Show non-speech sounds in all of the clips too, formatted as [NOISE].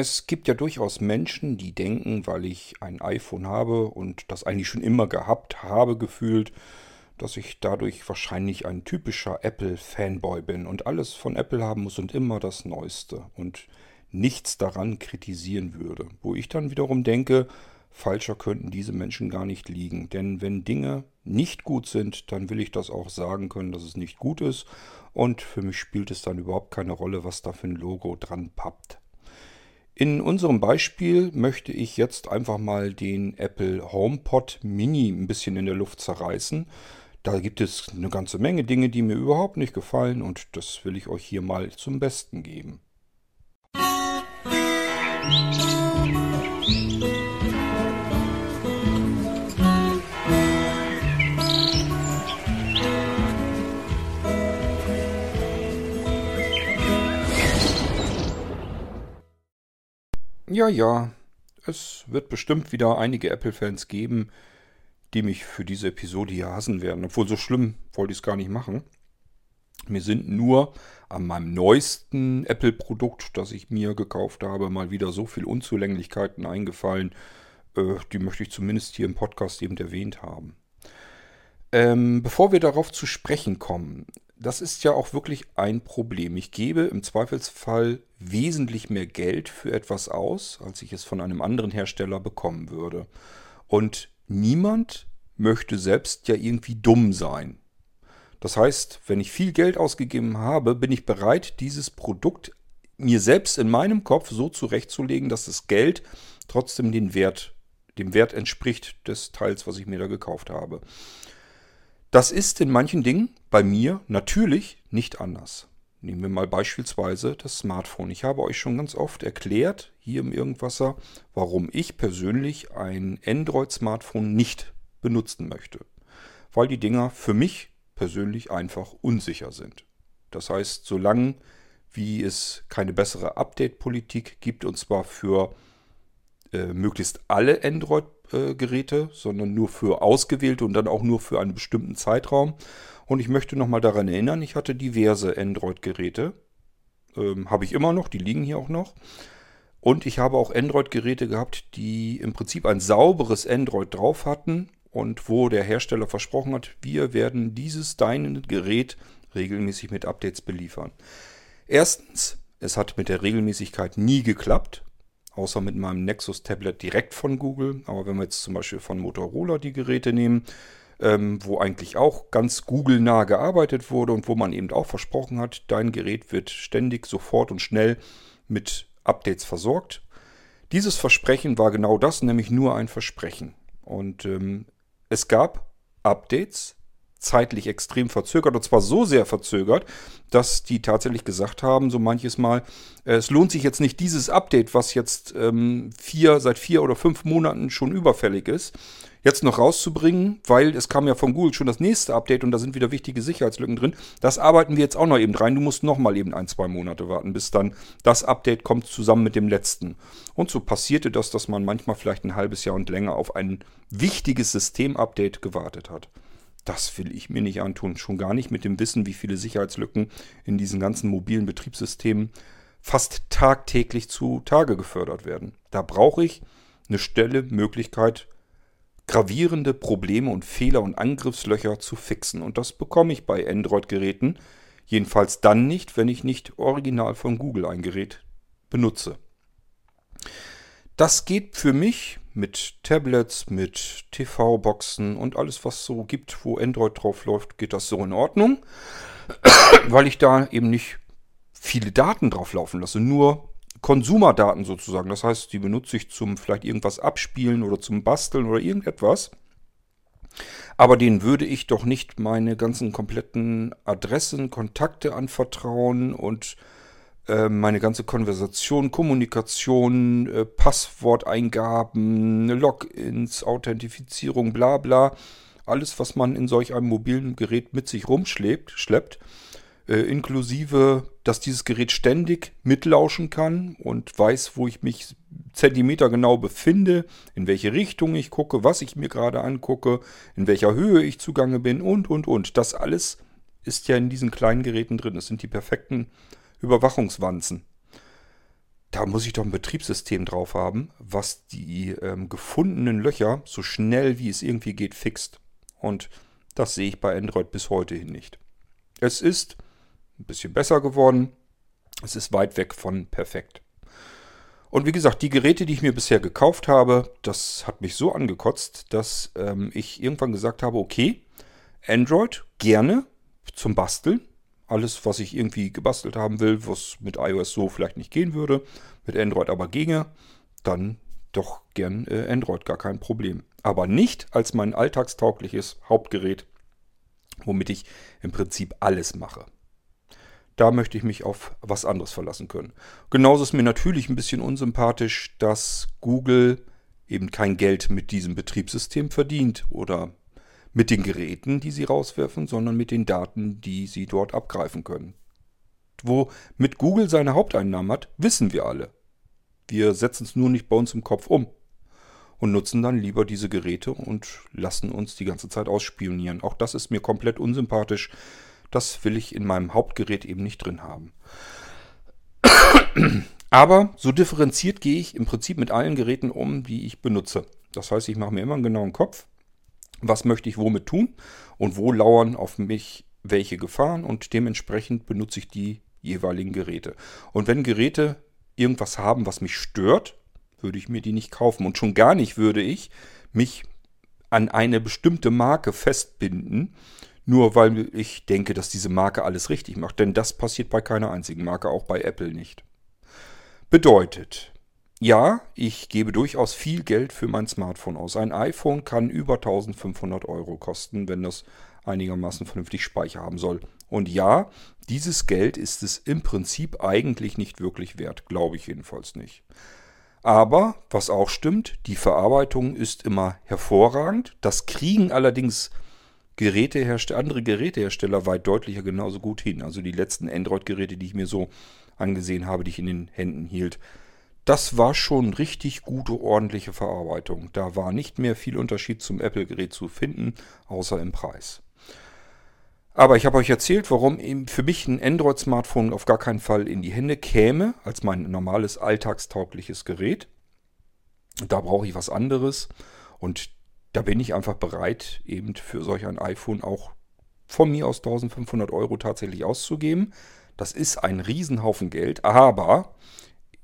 Es gibt ja durchaus Menschen, die denken, weil ich ein iPhone habe und das eigentlich schon immer gehabt habe, gefühlt, dass ich dadurch wahrscheinlich ein typischer Apple-Fanboy bin und alles von Apple haben muss und immer das Neueste und nichts daran kritisieren würde. Wo ich dann wiederum denke, falscher könnten diese Menschen gar nicht liegen. Denn wenn Dinge nicht gut sind, dann will ich das auch sagen können, dass es nicht gut ist. Und für mich spielt es dann überhaupt keine Rolle, was da für ein Logo dran pappt. In unserem Beispiel möchte ich jetzt einfach mal den Apple HomePod Mini ein bisschen in der Luft zerreißen. Da gibt es eine ganze Menge Dinge, die mir überhaupt nicht gefallen und das will ich euch hier mal zum Besten geben. Ja, ja, es wird bestimmt wieder einige Apple-Fans geben, die mich für diese Episode hier hassen werden. Obwohl so schlimm wollte ich es gar nicht machen. Mir sind nur an meinem neuesten Apple-Produkt, das ich mir gekauft habe, mal wieder so viel Unzulänglichkeiten eingefallen. Äh, die möchte ich zumindest hier im Podcast eben erwähnt haben. Ähm, bevor wir darauf zu sprechen kommen, das ist ja auch wirklich ein Problem. Ich gebe im Zweifelsfall wesentlich mehr Geld für etwas aus, als ich es von einem anderen Hersteller bekommen würde. Und niemand möchte selbst ja irgendwie dumm sein. Das heißt, wenn ich viel Geld ausgegeben habe, bin ich bereit, dieses Produkt mir selbst in meinem Kopf so zurechtzulegen, dass das Geld trotzdem den Wert, dem Wert entspricht des Teils, was ich mir da gekauft habe. Das ist in manchen Dingen bei mir natürlich nicht anders. Nehmen wir mal beispielsweise das Smartphone. Ich habe euch schon ganz oft erklärt, hier im Irgendwasser, warum ich persönlich ein Android-Smartphone nicht benutzen möchte. Weil die Dinger für mich persönlich einfach unsicher sind. Das heißt, solange wie es keine bessere Update-Politik gibt, und zwar für äh, möglichst alle Android-Geräte, äh, sondern nur für ausgewählte und dann auch nur für einen bestimmten Zeitraum. Und ich möchte nochmal daran erinnern, ich hatte diverse Android-Geräte. Ähm, habe ich immer noch, die liegen hier auch noch. Und ich habe auch Android-Geräte gehabt, die im Prinzip ein sauberes Android drauf hatten und wo der Hersteller versprochen hat, wir werden dieses deine Gerät regelmäßig mit Updates beliefern. Erstens, es hat mit der Regelmäßigkeit nie geklappt außer mit meinem Nexus Tablet direkt von Google. Aber wenn wir jetzt zum Beispiel von Motorola die Geräte nehmen, ähm, wo eigentlich auch ganz Google-nah gearbeitet wurde und wo man eben auch versprochen hat, dein Gerät wird ständig, sofort und schnell mit Updates versorgt. Dieses Versprechen war genau das, nämlich nur ein Versprechen. Und ähm, es gab Updates, zeitlich extrem verzögert und zwar so sehr verzögert, dass die tatsächlich gesagt haben, so manches Mal, äh, es lohnt sich jetzt nicht dieses Update, was jetzt ähm, vier, seit vier oder fünf Monaten schon überfällig ist, jetzt noch rauszubringen, weil es kam ja von Google schon das nächste Update und da sind wieder wichtige Sicherheitslücken drin. Das arbeiten wir jetzt auch noch eben rein. Du musst noch mal eben ein, zwei Monate warten, bis dann das Update kommt zusammen mit dem letzten. Und so passierte das, dass man manchmal vielleicht ein halbes Jahr und länger auf ein wichtiges Systemupdate gewartet hat. Das will ich mir nicht antun. Schon gar nicht mit dem Wissen, wie viele Sicherheitslücken in diesen ganzen mobilen Betriebssystemen fast tagtäglich zu Tage gefördert werden. Da brauche ich eine Stelle, Möglichkeit, gravierende Probleme und Fehler und Angriffslöcher zu fixen. Und das bekomme ich bei Android-Geräten. Jedenfalls dann nicht, wenn ich nicht original von Google ein Gerät benutze. Das geht für mich mit Tablets, mit TV-Boxen und alles, was so gibt, wo Android drauf läuft, geht das so in Ordnung, weil ich da eben nicht viele Daten drauf laufen lasse, nur Konsumerdaten sozusagen. Das heißt, die benutze ich zum vielleicht irgendwas abspielen oder zum Basteln oder irgendetwas. Aber denen würde ich doch nicht meine ganzen kompletten Adressen, Kontakte anvertrauen und äh, meine ganze Konversation, Kommunikation, äh, Passworteingaben, Logins, Authentifizierung, bla bla. Alles, was man in solch einem mobilen Gerät mit sich rumschleppt, schleppt, äh, inklusive, dass dieses Gerät ständig mitlauschen kann und weiß, wo ich mich Zentimeter genau befinde, in welche Richtung ich gucke, was ich mir gerade angucke, in welcher Höhe ich zugange bin und, und, und. Das alles ist ja in diesen kleinen Geräten drin. Das sind die perfekten Überwachungswanzen. da muss ich doch ein Betriebssystem drauf haben, was die ähm, gefundenen Löcher so schnell wie es irgendwie geht fixt. Und das sehe ich bei Android bis heute hin nicht. Es ist ein bisschen besser geworden. Es ist weit weg von perfekt. Und wie gesagt, die Geräte, die ich mir bisher gekauft habe, das hat mich so angekotzt, dass ähm, ich irgendwann gesagt habe, okay, Android gerne zum Basteln. Alles, was ich irgendwie gebastelt haben will, was mit iOS so vielleicht nicht gehen würde, mit Android aber ginge, dann doch gern äh, Android, gar kein Problem. Aber nicht als mein alltagstaugliches Hauptgerät, womit ich im Prinzip alles mache. Da möchte ich mich auf was anderes verlassen können. Genauso ist mir natürlich ein bisschen unsympathisch, dass Google eben kein Geld mit diesem Betriebssystem verdient oder mit den Geräten, die sie rauswerfen, sondern mit den Daten, die sie dort abgreifen können. Wo mit Google seine Haupteinnahmen hat, wissen wir alle. Wir setzen es nur nicht bei uns im Kopf um und nutzen dann lieber diese Geräte und lassen uns die ganze Zeit ausspionieren. Auch das ist mir komplett unsympathisch. Das will ich in meinem Hauptgerät eben nicht drin haben. Aber so differenziert gehe ich im Prinzip mit allen Geräten um, die ich benutze. Das heißt, ich mache mir immer einen genauen Kopf, was möchte ich womit tun und wo lauern auf mich welche Gefahren und dementsprechend benutze ich die jeweiligen Geräte. Und wenn Geräte irgendwas haben, was mich stört, würde ich mir die nicht kaufen. Und schon gar nicht würde ich mich an eine bestimmte Marke festbinden, nur weil ich denke, dass diese Marke alles richtig macht. Denn das passiert bei keiner einzigen Marke, auch bei Apple nicht. Bedeutet, ja, ich gebe durchaus viel Geld für mein Smartphone aus. Ein iPhone kann über 1500 Euro kosten, wenn das einigermaßen vernünftig Speicher haben soll. Und ja, dieses Geld ist es im Prinzip eigentlich nicht wirklich wert, glaube ich jedenfalls nicht. Aber, was auch stimmt, die Verarbeitung ist immer hervorragend. Das kriegen allerdings Gerätehersteller, andere Gerätehersteller weit deutlicher genauso gut hin. Also die letzten Android-Geräte, die ich mir so angesehen habe, die ich in den Händen hielt. Das war schon richtig gute, ordentliche Verarbeitung. Da war nicht mehr viel Unterschied zum Apple-Gerät zu finden, außer im Preis. Aber ich habe euch erzählt, warum für mich ein Android-Smartphone auf gar keinen Fall in die Hände käme, als mein normales alltagstaugliches Gerät. Da brauche ich was anderes. Und da bin ich einfach bereit, eben für solch ein iPhone auch von mir aus 1500 Euro tatsächlich auszugeben. Das ist ein Riesenhaufen Geld, aber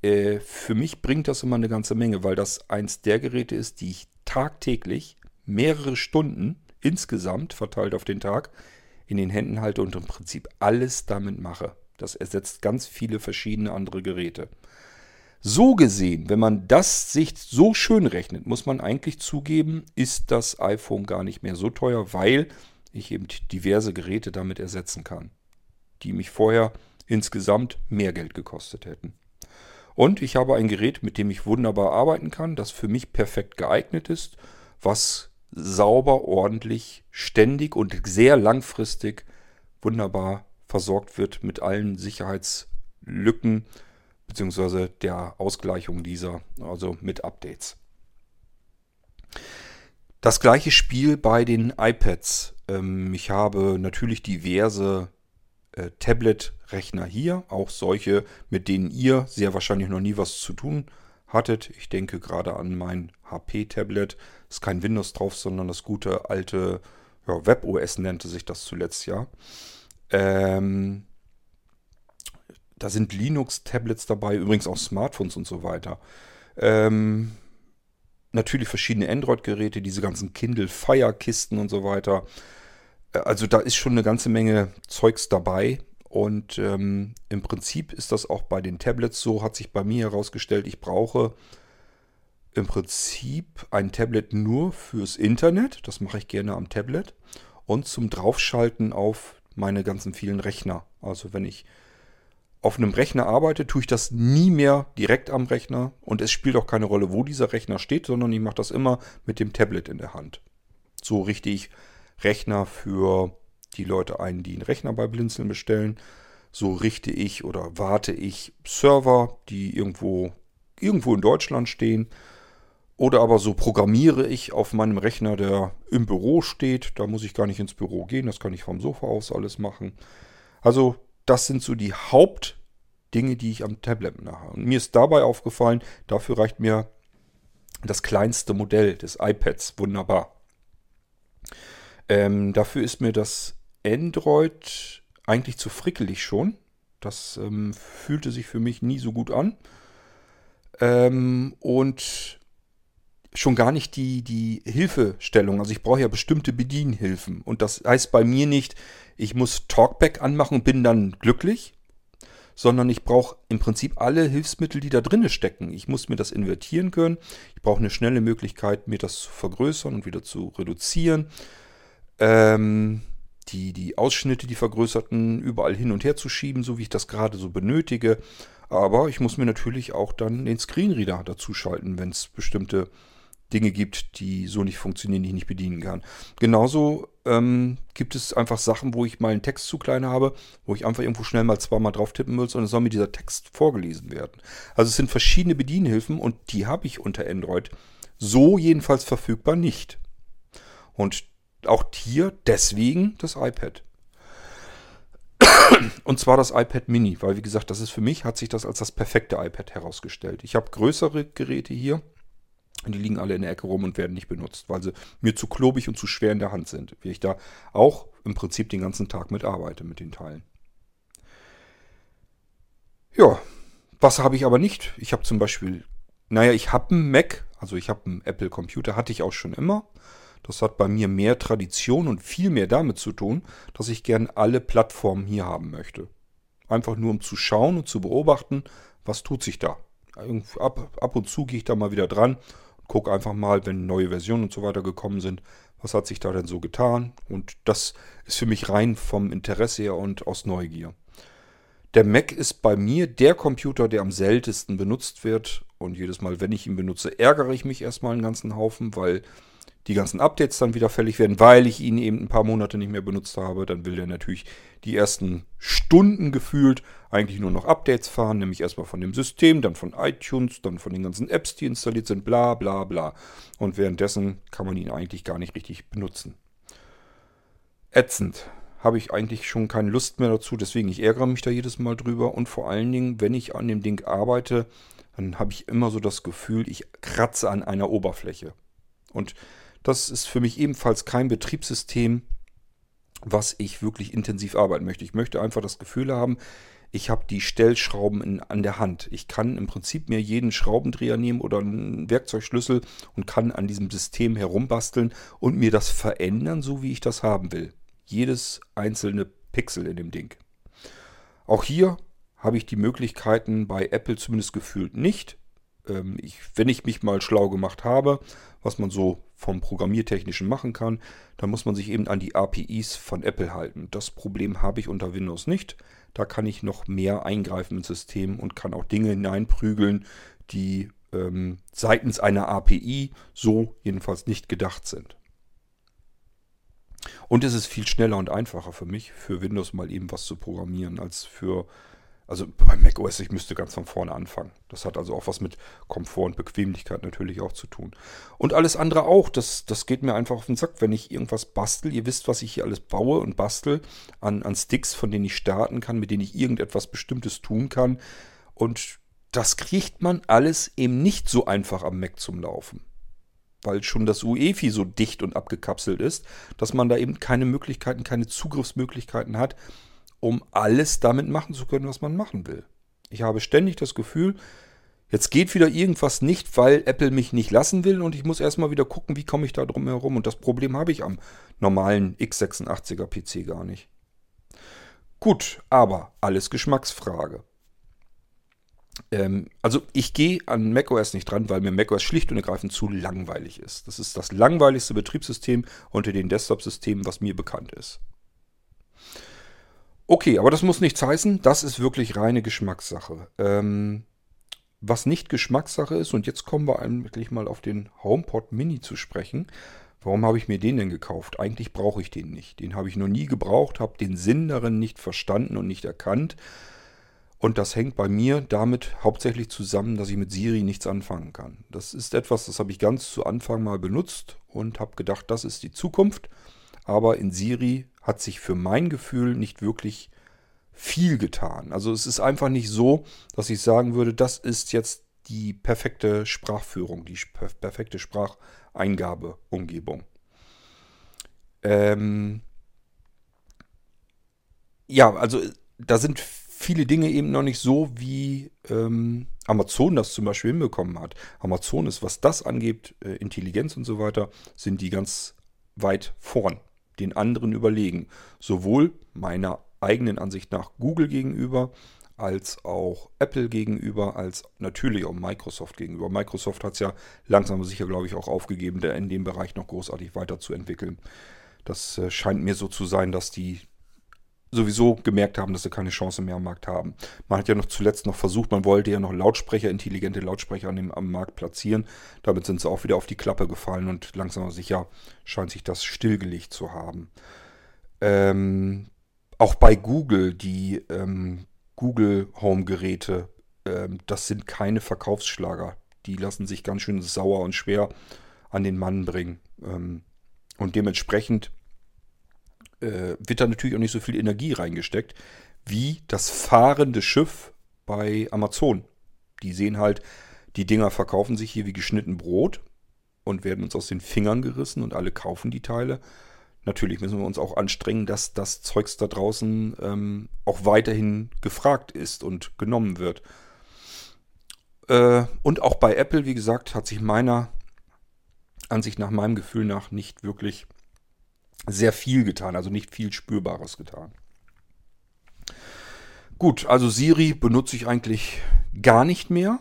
äh, für mich bringt das immer eine ganze Menge, weil das eins der Geräte ist, die ich tagtäglich mehrere Stunden insgesamt verteilt auf den Tag in den Händen halte und im Prinzip alles damit mache. Das ersetzt ganz viele verschiedene andere Geräte. So gesehen, wenn man das sich so schön rechnet, muss man eigentlich zugeben, ist das iPhone gar nicht mehr so teuer, weil ich eben diverse Geräte damit ersetzen kann, die mich vorher insgesamt mehr Geld gekostet hätten. Und ich habe ein Gerät, mit dem ich wunderbar arbeiten kann, das für mich perfekt geeignet ist, was sauber, ordentlich, ständig und sehr langfristig wunderbar versorgt wird mit allen Sicherheitslücken, beziehungsweise der Ausgleichung dieser, also mit Updates. Das gleiche Spiel bei den iPads. Ähm, ich habe natürlich diverse äh, Tablet-Rechner hier, auch solche, mit denen ihr sehr wahrscheinlich noch nie was zu tun hattet. Ich denke gerade an mein HP-Tablet. Ist kein Windows drauf, sondern das gute alte ja, WebOS nannte sich das zuletzt, ja. Ähm, da sind Linux-Tablets dabei, übrigens auch Smartphones und so weiter. Ähm, natürlich verschiedene Android-Geräte, diese ganzen Kindle Fire-Kisten und so weiter. Äh, also da ist schon eine ganze Menge Zeugs dabei. Und ähm, im Prinzip ist das auch bei den Tablets so, hat sich bei mir herausgestellt, ich brauche im Prinzip ein Tablet nur fürs Internet. Das mache ich gerne am Tablet. Und zum Draufschalten auf meine ganzen vielen Rechner. Also wenn ich auf einem Rechner arbeite, tue ich das nie mehr direkt am Rechner und es spielt auch keine Rolle, wo dieser Rechner steht, sondern ich mache das immer mit dem Tablet in der Hand. So richte ich Rechner für die Leute ein, die einen Rechner bei Blinzeln bestellen. So richte ich oder warte ich Server, die irgendwo, irgendwo in Deutschland stehen. Oder aber so programmiere ich auf meinem Rechner, der im Büro steht. Da muss ich gar nicht ins Büro gehen, das kann ich vom Sofa aus alles machen. Also das sind so die Hauptdinge, Dinge, die ich am Tablet mache. Und mir ist dabei aufgefallen, dafür reicht mir das kleinste Modell des iPads wunderbar. Ähm, dafür ist mir das Android eigentlich zu frickelig schon. Das ähm, fühlte sich für mich nie so gut an. Ähm, und schon gar nicht die, die Hilfestellung. Also ich brauche ja bestimmte Bedienhilfen. Und das heißt bei mir nicht, ich muss Talkback anmachen und bin dann glücklich, sondern ich brauche im Prinzip alle Hilfsmittel, die da drinne stecken. Ich muss mir das invertieren können. Ich brauche eine schnelle Möglichkeit, mir das zu vergrößern und wieder zu reduzieren. Ähm, die, die Ausschnitte, die vergrößerten, überall hin und her zu schieben, so wie ich das gerade so benötige. Aber ich muss mir natürlich auch dann den Screenreader dazu schalten, wenn es bestimmte Dinge gibt, die so nicht funktionieren, die ich nicht bedienen kann. Genauso ähm, gibt es einfach Sachen, wo ich mal einen Text zu klein habe, wo ich einfach irgendwo schnell mal zweimal drauf tippen will, sondern soll mir dieser Text vorgelesen werden. Also es sind verschiedene Bedienhilfen und die habe ich unter Android so jedenfalls verfügbar nicht. Und auch hier deswegen das iPad. Und zwar das iPad Mini, weil wie gesagt, das ist für mich, hat sich das als das perfekte iPad herausgestellt. Ich habe größere Geräte hier, die liegen alle in der Ecke rum und werden nicht benutzt, weil sie mir zu klobig und zu schwer in der Hand sind. Wie ich da auch im Prinzip den ganzen Tag mit arbeite mit den Teilen. Ja, was habe ich aber nicht? Ich habe zum Beispiel, naja, ich habe einen Mac, also ich habe einen Apple Computer, hatte ich auch schon immer. Das hat bei mir mehr Tradition und viel mehr damit zu tun, dass ich gern alle Plattformen hier haben möchte. Einfach nur um zu schauen und zu beobachten, was tut sich da. Ab, ab und zu gehe ich da mal wieder dran und gucke einfach mal, wenn neue Versionen und so weiter gekommen sind, was hat sich da denn so getan. Und das ist für mich rein vom Interesse her und aus Neugier. Der Mac ist bei mir der Computer, der am seltensten benutzt wird. Und jedes Mal, wenn ich ihn benutze, ärgere ich mich erstmal einen ganzen Haufen, weil die ganzen Updates dann wieder fällig werden, weil ich ihn eben ein paar Monate nicht mehr benutzt habe. Dann will der natürlich die ersten Stunden gefühlt eigentlich nur noch Updates fahren, nämlich erstmal von dem System, dann von iTunes, dann von den ganzen Apps, die installiert sind, bla bla bla. Und währenddessen kann man ihn eigentlich gar nicht richtig benutzen. Ätzend. Habe ich eigentlich schon keine Lust mehr dazu, deswegen ich ärgere mich da jedes Mal drüber. Und vor allen Dingen, wenn ich an dem Ding arbeite, dann habe ich immer so das Gefühl, ich kratze an einer Oberfläche. Und das ist für mich ebenfalls kein Betriebssystem, was ich wirklich intensiv arbeiten möchte. Ich möchte einfach das Gefühl haben, ich habe die Stellschrauben in, an der Hand. Ich kann im Prinzip mir jeden Schraubendreher nehmen oder einen Werkzeugschlüssel und kann an diesem System herumbasteln und mir das verändern, so wie ich das haben will. Jedes einzelne Pixel in dem Ding. Auch hier habe ich die Möglichkeiten bei Apple zumindest gefühlt nicht. Ähm, ich, wenn ich mich mal schlau gemacht habe, was man so vom Programmiertechnischen machen kann, dann muss man sich eben an die APIs von Apple halten. Das Problem habe ich unter Windows nicht. Da kann ich noch mehr eingreifen ins System und kann auch Dinge hineinprügeln, die ähm, seitens einer API so jedenfalls nicht gedacht sind. Und es ist viel schneller und einfacher für mich, für Windows mal eben was zu programmieren, als für also bei macOS, ich müsste ganz von vorne anfangen. Das hat also auch was mit Komfort und Bequemlichkeit natürlich auch zu tun. Und alles andere auch. Das, das geht mir einfach auf den Sack, wenn ich irgendwas bastel. Ihr wisst, was ich hier alles baue und bastel an, an Sticks, von denen ich starten kann, mit denen ich irgendetwas Bestimmtes tun kann. Und das kriegt man alles eben nicht so einfach am Mac zum Laufen. Weil schon das UEFI so dicht und abgekapselt ist, dass man da eben keine Möglichkeiten, keine Zugriffsmöglichkeiten hat, um alles damit machen zu können, was man machen will. Ich habe ständig das Gefühl, jetzt geht wieder irgendwas nicht, weil Apple mich nicht lassen will und ich muss erstmal wieder gucken, wie komme ich da drum herum. Und das Problem habe ich am normalen x86er PC gar nicht. Gut, aber alles Geschmacksfrage. Ähm, also ich gehe an macOS nicht dran, weil mir macOS schlicht und ergreifend zu langweilig ist. Das ist das langweiligste Betriebssystem unter den Desktop-Systemen, was mir bekannt ist. Okay, aber das muss nichts heißen. Das ist wirklich reine Geschmackssache. Ähm, was nicht Geschmackssache ist, und jetzt kommen wir eigentlich mal auf den HomePod Mini zu sprechen. Warum habe ich mir den denn gekauft? Eigentlich brauche ich den nicht. Den habe ich noch nie gebraucht, habe den Sinn darin nicht verstanden und nicht erkannt. Und das hängt bei mir damit hauptsächlich zusammen, dass ich mit Siri nichts anfangen kann. Das ist etwas, das habe ich ganz zu Anfang mal benutzt und habe gedacht, das ist die Zukunft. Aber in Siri hat sich für mein Gefühl nicht wirklich viel getan. Also es ist einfach nicht so, dass ich sagen würde, das ist jetzt die perfekte Sprachführung, die perfekte Spracheingabeumgebung. Ähm ja, also da sind viele Dinge eben noch nicht so, wie ähm, Amazon das zum Beispiel hinbekommen hat. Amazon ist, was das angeht, äh, Intelligenz und so weiter, sind die ganz weit vorn, den anderen überlegen. Sowohl meiner eigenen Ansicht nach Google gegenüber, als auch Apple gegenüber, als natürlich auch Microsoft gegenüber. Microsoft hat es ja langsam aber sicher, glaube ich, auch aufgegeben, in dem Bereich noch großartig weiterzuentwickeln. Das äh, scheint mir so zu sein, dass die sowieso gemerkt haben, dass sie keine Chance mehr am Markt haben. Man hat ja noch zuletzt noch versucht, man wollte ja noch Lautsprecher, intelligente Lautsprecher an dem, am Markt platzieren. Damit sind sie auch wieder auf die Klappe gefallen und langsam aber sicher scheint sich das stillgelegt zu haben. Ähm, auch bei Google, die ähm, Google Home Geräte, ähm, das sind keine Verkaufsschlager. Die lassen sich ganz schön sauer und schwer an den Mann bringen. Ähm, und dementsprechend äh, wird da natürlich auch nicht so viel Energie reingesteckt wie das fahrende Schiff bei Amazon. Die sehen halt, die Dinger verkaufen sich hier wie geschnitten Brot und werden uns aus den Fingern gerissen und alle kaufen die Teile. Natürlich müssen wir uns auch anstrengen, dass das Zeugs da draußen ähm, auch weiterhin gefragt ist und genommen wird. Äh, und auch bei Apple, wie gesagt, hat sich meiner Ansicht nach, meinem Gefühl nach nicht wirklich sehr viel getan, also nicht viel Spürbares getan. Gut, also Siri benutze ich eigentlich gar nicht mehr.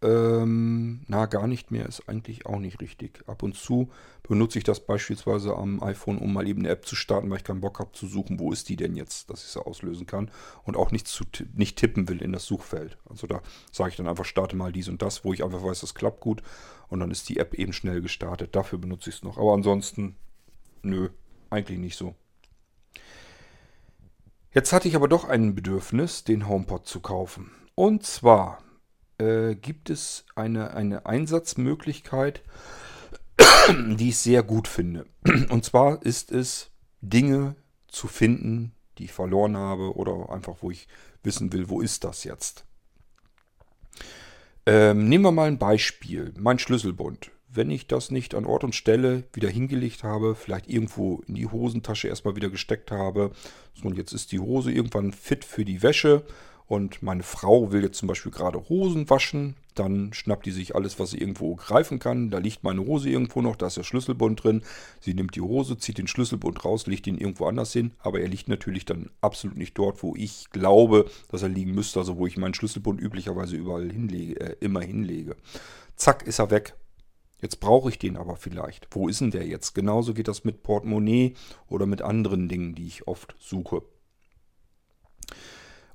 Ähm, na, gar nicht mehr ist eigentlich auch nicht richtig. Ab und zu benutze ich das beispielsweise am iPhone, um mal eben eine App zu starten, weil ich keinen Bock habe zu suchen, wo ist die denn jetzt, dass ich sie auslösen kann und auch nicht, zu, nicht tippen will in das Suchfeld. Also da sage ich dann einfach, starte mal dies und das, wo ich einfach weiß, das klappt gut und dann ist die App eben schnell gestartet. Dafür benutze ich es noch. Aber ansonsten, nö, eigentlich nicht so. Jetzt hatte ich aber doch ein Bedürfnis, den HomePod zu kaufen. Und zwar äh, gibt es eine, eine Einsatzmöglichkeit, die ich sehr gut finde. Und zwar ist es, Dinge zu finden, die ich verloren habe oder einfach, wo ich wissen will, wo ist das jetzt. Ähm, nehmen wir mal ein Beispiel. Mein Schlüsselbund wenn ich das nicht an Ort und Stelle wieder hingelegt habe, vielleicht irgendwo in die Hosentasche erstmal wieder gesteckt habe. und jetzt ist die Hose irgendwann fit für die Wäsche und meine Frau will jetzt zum Beispiel gerade Hosen waschen, dann schnappt die sich alles, was sie irgendwo greifen kann. Da liegt meine Hose irgendwo noch, da ist der Schlüsselbund drin. Sie nimmt die Hose, zieht den Schlüsselbund raus, legt ihn irgendwo anders hin, aber er liegt natürlich dann absolut nicht dort, wo ich glaube, dass er liegen müsste, also wo ich meinen Schlüsselbund üblicherweise überall hinlege, äh, immer hinlege. Zack, ist er weg. Jetzt brauche ich den aber vielleicht. Wo ist denn der jetzt? Genauso geht das mit Portemonnaie oder mit anderen Dingen, die ich oft suche.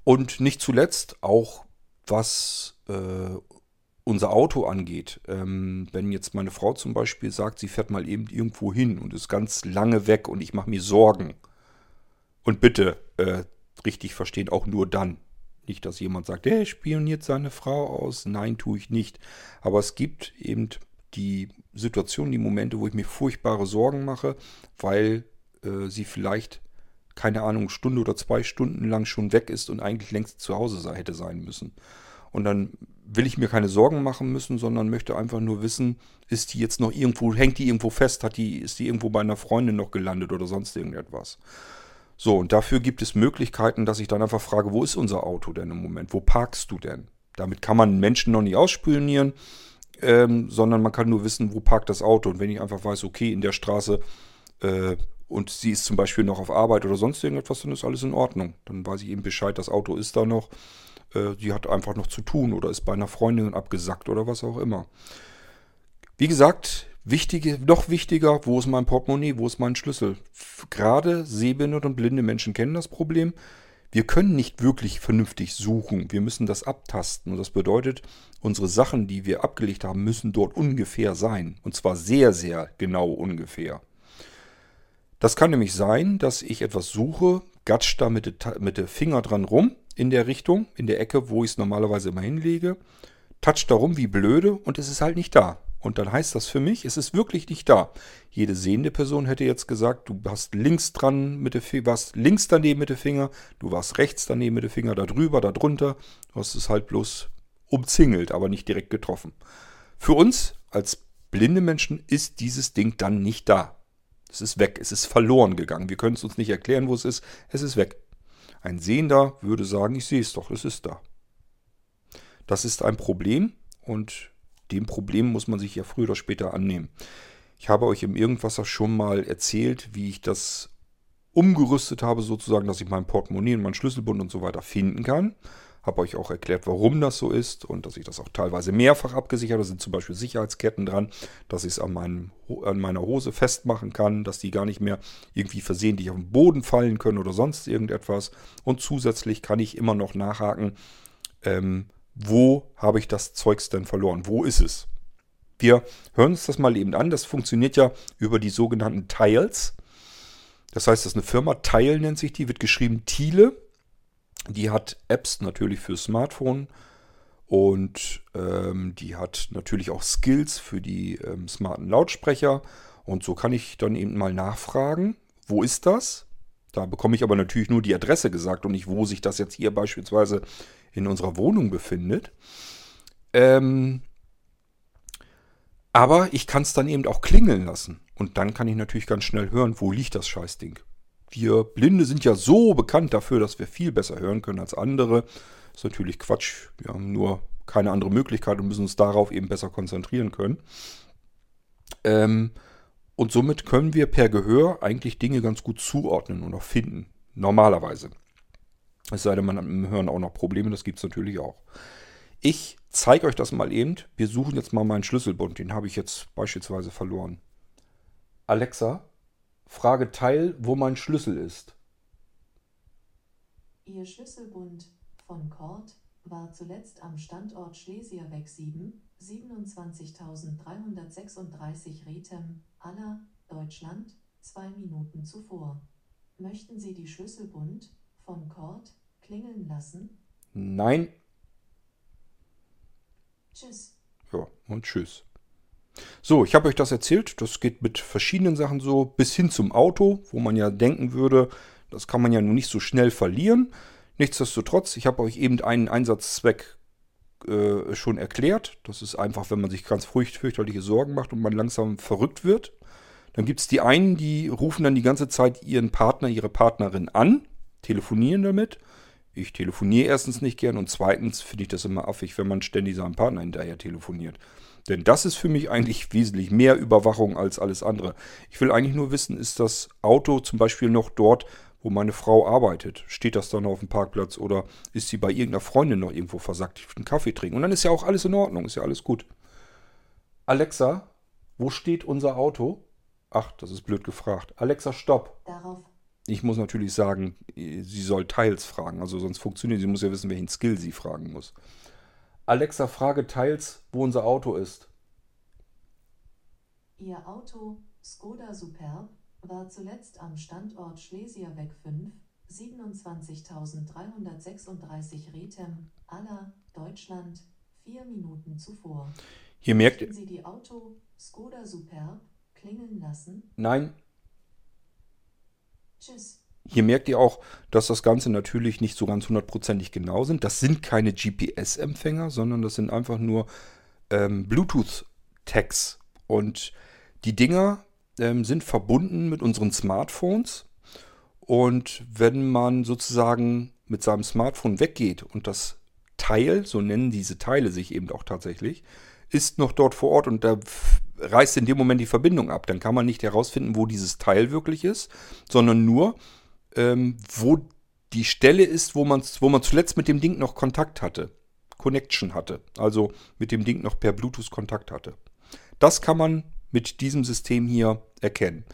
Und nicht zuletzt auch was äh, unser Auto angeht. Ähm, wenn jetzt meine Frau zum Beispiel sagt, sie fährt mal eben irgendwo hin und ist ganz lange weg und ich mache mir Sorgen. Und bitte äh, richtig verstehen, auch nur dann. Nicht, dass jemand sagt, er spioniert seine Frau aus. Nein, tue ich nicht. Aber es gibt eben die Situation, die Momente, wo ich mir furchtbare Sorgen mache, weil äh, sie vielleicht, keine Ahnung, Stunde oder zwei Stunden lang schon weg ist und eigentlich längst zu Hause sei, hätte sein müssen. Und dann will ich mir keine Sorgen machen müssen, sondern möchte einfach nur wissen, ist die jetzt noch irgendwo, hängt die irgendwo fest, hat die, ist die irgendwo bei einer Freundin noch gelandet oder sonst irgendetwas. So, und dafür gibt es Möglichkeiten, dass ich dann einfach frage, wo ist unser Auto denn im Moment? Wo parkst du denn? Damit kann man Menschen noch nicht ausspionieren ähm, sondern man kann nur wissen, wo parkt das Auto. Und wenn ich einfach weiß, okay, in der Straße äh, und sie ist zum Beispiel noch auf Arbeit oder sonst irgendetwas, dann ist alles in Ordnung. Dann weiß ich eben Bescheid, das Auto ist da noch. Äh, sie hat einfach noch zu tun oder ist bei einer Freundin abgesackt oder was auch immer. Wie gesagt, wichtige, noch wichtiger, wo ist mein Portemonnaie, wo ist mein Schlüssel? Gerade sehbehinderte und blinde Menschen kennen das Problem. Wir können nicht wirklich vernünftig suchen. Wir müssen das abtasten. Und das bedeutet, unsere Sachen, die wir abgelegt haben, müssen dort ungefähr sein. Und zwar sehr, sehr genau ungefähr. Das kann nämlich sein, dass ich etwas suche, gatsch da mit dem Finger dran rum in der Richtung, in der Ecke, wo ich es normalerweise immer hinlege, touch da rum wie blöde und es ist halt nicht da. Und dann heißt das für mich, es ist wirklich nicht da. Jede sehende Person hätte jetzt gesagt, du hast links dran mit dem warst links daneben mit dem Finger, du warst rechts daneben mit dem Finger, da drüber, da drunter. Du hast es halt bloß umzingelt, aber nicht direkt getroffen. Für uns als blinde Menschen ist dieses Ding dann nicht da. Es ist weg, es ist verloren gegangen. Wir können es uns nicht erklären, wo es ist. Es ist weg. Ein Sehender würde sagen, ich sehe es doch, es ist da. Das ist ein Problem und dem Problem muss man sich ja früher oder später annehmen. Ich habe euch im Irgendwasser schon mal erzählt, wie ich das umgerüstet habe, sozusagen, dass ich mein Portemonnaie und meinen Schlüsselbund und so weiter finden kann. Habe euch auch erklärt, warum das so ist und dass ich das auch teilweise mehrfach abgesichert habe. Da sind zum Beispiel Sicherheitsketten dran, dass ich es an, meinem, an meiner Hose festmachen kann, dass die gar nicht mehr irgendwie versehentlich auf den Boden fallen können oder sonst irgendetwas. Und zusätzlich kann ich immer noch nachhaken, ähm, wo habe ich das Zeugs denn verloren? Wo ist es? Wir hören uns das mal eben an. Das funktioniert ja über die sogenannten Tiles. Das heißt, das ist eine Firma, Tile nennt sich die, wird geschrieben Thiele. Die hat Apps natürlich für Smartphone und ähm, die hat natürlich auch Skills für die ähm, smarten Lautsprecher. Und so kann ich dann eben mal nachfragen, wo ist das? Da bekomme ich aber natürlich nur die Adresse gesagt und nicht, wo sich das jetzt hier beispielsweise in unserer Wohnung befindet. Ähm, aber ich kann es dann eben auch klingeln lassen. Und dann kann ich natürlich ganz schnell hören, wo liegt das Scheißding. Wir Blinde sind ja so bekannt dafür, dass wir viel besser hören können als andere. Ist natürlich Quatsch. Wir haben nur keine andere Möglichkeit und müssen uns darauf eben besser konzentrieren können. Ähm, und somit können wir per Gehör eigentlich Dinge ganz gut zuordnen und auch finden. Normalerweise. Es sei denn, man hat im Hören auch noch Probleme, das gibt es natürlich auch. Ich zeige euch das mal eben. Wir suchen jetzt mal meinen Schlüsselbund, den habe ich jetzt beispielsweise verloren. Alexa, frage Teil, wo mein Schlüssel ist. Ihr Schlüsselbund von Kort war zuletzt am Standort Schlesierweg 7, 27.336 Rethem, Aller, Deutschland, zwei Minuten zuvor. Möchten Sie die Schlüsselbund von Kord klingeln lassen? Nein. Tschüss. Ja, und tschüss. So, ich habe euch das erzählt. Das geht mit verschiedenen Sachen so, bis hin zum Auto, wo man ja denken würde, das kann man ja nun nicht so schnell verlieren. Nichtsdestotrotz, ich habe euch eben einen Einsatzzweck äh, schon erklärt. Das ist einfach, wenn man sich ganz furcht, fürchterliche Sorgen macht und man langsam verrückt wird. Dann gibt es die einen, die rufen dann die ganze Zeit ihren Partner, ihre Partnerin an telefonieren damit. Ich telefoniere erstens nicht gern und zweitens finde ich das immer affig, wenn man ständig seinem Partner hinterher telefoniert. Denn das ist für mich eigentlich wesentlich mehr Überwachung als alles andere. Ich will eigentlich nur wissen, ist das Auto zum Beispiel noch dort, wo meine Frau arbeitet? Steht das dann auf dem Parkplatz oder ist sie bei irgendeiner Freundin noch irgendwo versagt? Ich will einen Kaffee trinken. Und dann ist ja auch alles in Ordnung, ist ja alles gut. Alexa, wo steht unser Auto? Ach, das ist blöd gefragt. Alexa, stopp. Darauf ich muss natürlich sagen, sie soll Teils fragen, also sonst funktioniert. Sie muss ja wissen, welchen Skill sie fragen muss. Alexa, frage Teils, wo unser Auto ist. Ihr Auto, Skoda Superb, war zuletzt am Standort Schlesierweg 5, 27.336 Rethem, Aller, Deutschland, vier Minuten zuvor. Hier merkt Sie die Auto, Skoda Superb, klingeln lassen? Nein, Tschüss. Hier merkt ihr auch, dass das Ganze natürlich nicht so ganz hundertprozentig genau sind. Das sind keine GPS-Empfänger, sondern das sind einfach nur ähm, Bluetooth-Tags. Und die Dinger ähm, sind verbunden mit unseren Smartphones. Und wenn man sozusagen mit seinem Smartphone weggeht und das Teil, so nennen diese Teile sich eben auch tatsächlich, ist noch dort vor Ort und da reißt in dem Moment die Verbindung ab. Dann kann man nicht herausfinden, wo dieses Teil wirklich ist, sondern nur, ähm, wo die Stelle ist, wo man, wo man zuletzt mit dem Ding noch Kontakt hatte. Connection hatte. Also mit dem Ding noch per Bluetooth Kontakt hatte. Das kann man mit diesem System hier erkennen.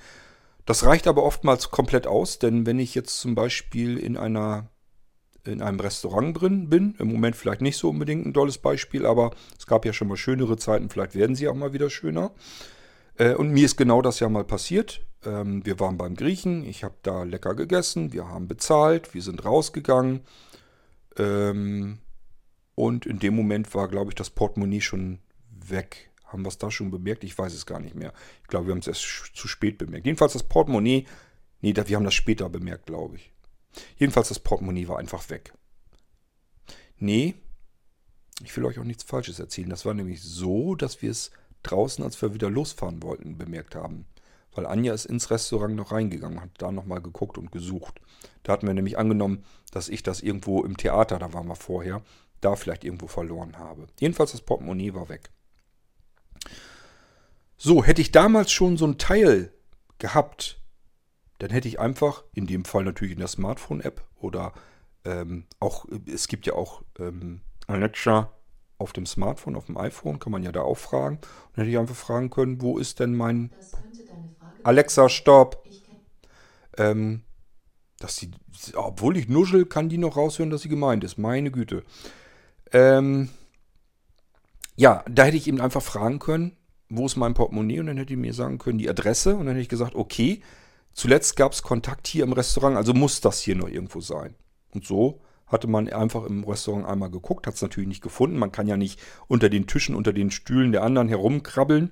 Das reicht aber oftmals komplett aus, denn wenn ich jetzt zum Beispiel in einer in einem Restaurant drin bin. Im Moment vielleicht nicht so unbedingt ein tolles Beispiel, aber es gab ja schon mal schönere Zeiten, vielleicht werden sie auch mal wieder schöner. Äh, und mir ist genau das ja mal passiert. Ähm, wir waren beim Griechen, ich habe da lecker gegessen, wir haben bezahlt, wir sind rausgegangen. Ähm, und in dem Moment war, glaube ich, das Portemonnaie schon weg. Haben wir es da schon bemerkt? Ich weiß es gar nicht mehr. Ich glaube, wir haben es erst zu spät bemerkt. Jedenfalls das Portemonnaie, nee, wir haben das später bemerkt, glaube ich. Jedenfalls das Portemonnaie war einfach weg. Nee, ich will euch auch nichts Falsches erzählen. Das war nämlich so, dass wir es draußen, als wir wieder losfahren wollten, bemerkt haben. Weil Anja ist ins Restaurant noch reingegangen, hat da nochmal geguckt und gesucht. Da hatten wir nämlich angenommen, dass ich das irgendwo im Theater, da waren wir vorher, da vielleicht irgendwo verloren habe. Jedenfalls das Portemonnaie war weg. So, hätte ich damals schon so ein Teil gehabt, dann hätte ich einfach, in dem Fall natürlich in der Smartphone-App oder ähm, auch, es gibt ja auch ähm, Alexa auf dem Smartphone, auf dem iPhone, kann man ja da auch fragen. Und hätte ich einfach fragen können, wo ist denn mein Alexa, stopp. Ähm, dass sie, obwohl ich nuschel, kann die noch raushören, dass sie gemeint ist. Meine Güte. Ähm, ja, da hätte ich eben einfach fragen können, wo ist mein Portemonnaie? Und dann hätte ich mir sagen können, die Adresse. Und dann hätte ich gesagt, okay, zuletzt gab es Kontakt hier im Restaurant, also muss das hier noch irgendwo sein. Und so hatte man einfach im Restaurant einmal geguckt, hat es natürlich nicht gefunden. Man kann ja nicht unter den Tischen, unter den Stühlen der anderen herumkrabbeln.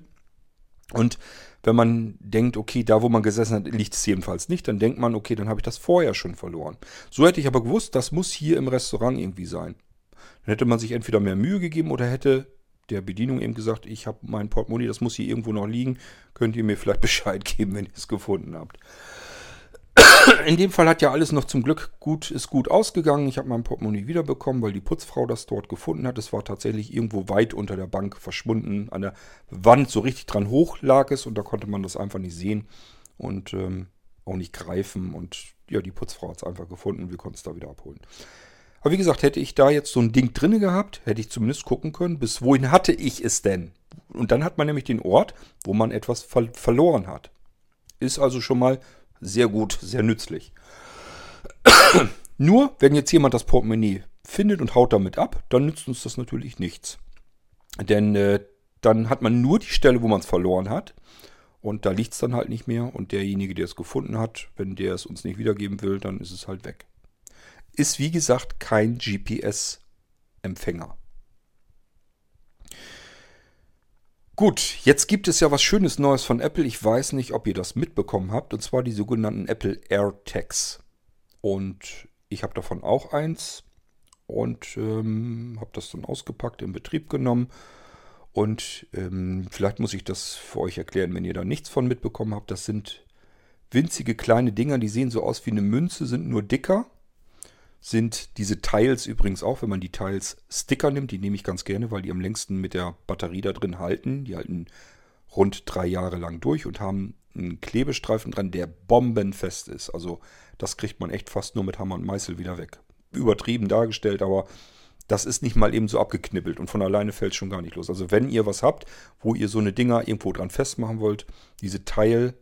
Und wenn man denkt, okay, da wo man gesessen hat, liegt es jedenfalls nicht, dann denkt man, okay, dann habe ich das vorher schon verloren. So hätte ich aber gewusst, das muss hier im Restaurant irgendwie sein. Dann hätte man sich entweder mehr Mühe gegeben oder hätte der Bedienung eben gesagt, ich habe mein Portemonnaie, das muss hier irgendwo noch liegen, könnt ihr mir vielleicht [LAUGHS] Bescheid geben, wenn ihr es gefunden habt. In dem Fall hat ja alles noch zum Glück gut, ist gut ausgegangen. Ich habe mein Portemonnaie wiederbekommen, weil die Putzfrau das dort gefunden hat. Es war tatsächlich irgendwo weit unter der Bank verschwunden. An der Wand so richtig dran hoch lag es und da konnte man das einfach nicht sehen und ähm, auch nicht greifen. Und ja, die Putzfrau hat es einfach gefunden. Wir konnten es da wieder abholen. Aber wie gesagt, hätte ich da jetzt so ein Ding drinne gehabt, hätte ich zumindest gucken können, bis wohin hatte ich es denn? Und dann hat man nämlich den Ort, wo man etwas ver verloren hat. Ist also schon mal sehr gut, sehr nützlich. Nur, wenn jetzt jemand das Portemonnaie findet und haut damit ab, dann nützt uns das natürlich nichts. Denn äh, dann hat man nur die Stelle, wo man es verloren hat. Und da liegt es dann halt nicht mehr. Und derjenige, der es gefunden hat, wenn der es uns nicht wiedergeben will, dann ist es halt weg. Ist wie gesagt kein GPS-Empfänger. Gut, jetzt gibt es ja was Schönes Neues von Apple. Ich weiß nicht, ob ihr das mitbekommen habt. Und zwar die sogenannten Apple AirTags. Und ich habe davon auch eins. Und ähm, habe das dann ausgepackt, in Betrieb genommen. Und ähm, vielleicht muss ich das für euch erklären, wenn ihr da nichts von mitbekommen habt. Das sind winzige kleine Dinger, die sehen so aus wie eine Münze, sind nur dicker sind diese Teils übrigens auch, wenn man die Teils Sticker nimmt, die nehme ich ganz gerne, weil die am längsten mit der Batterie da drin halten. Die halten rund drei Jahre lang durch und haben einen Klebestreifen dran, der bombenfest ist. Also das kriegt man echt fast nur mit Hammer und Meißel wieder weg. Übertrieben dargestellt, aber das ist nicht mal eben so abgeknibbelt und von alleine fällt es schon gar nicht los. Also wenn ihr was habt, wo ihr so eine Dinger irgendwo dran festmachen wollt, diese Teil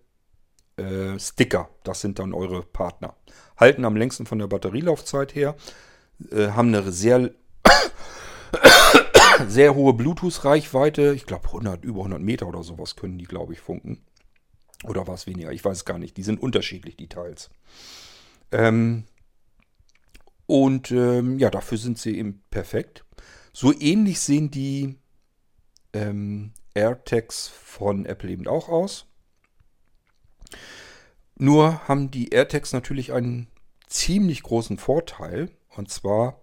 äh, Sticker, das sind dann eure Partner halten am längsten von der Batterielaufzeit her, äh, haben eine sehr, [COUGHS] sehr hohe Bluetooth-Reichweite. Ich glaube, 100, über 100 Meter oder sowas können die, glaube ich, funken. Oder war es weniger? Ich weiß es gar nicht. Die sind unterschiedlich, die Teils. Ähm, und ähm, ja, dafür sind sie eben perfekt. So ähnlich sehen die ähm, AirTags von Apple eben auch aus. Nur haben die AirTags natürlich einen ziemlich großen Vorteil. Und zwar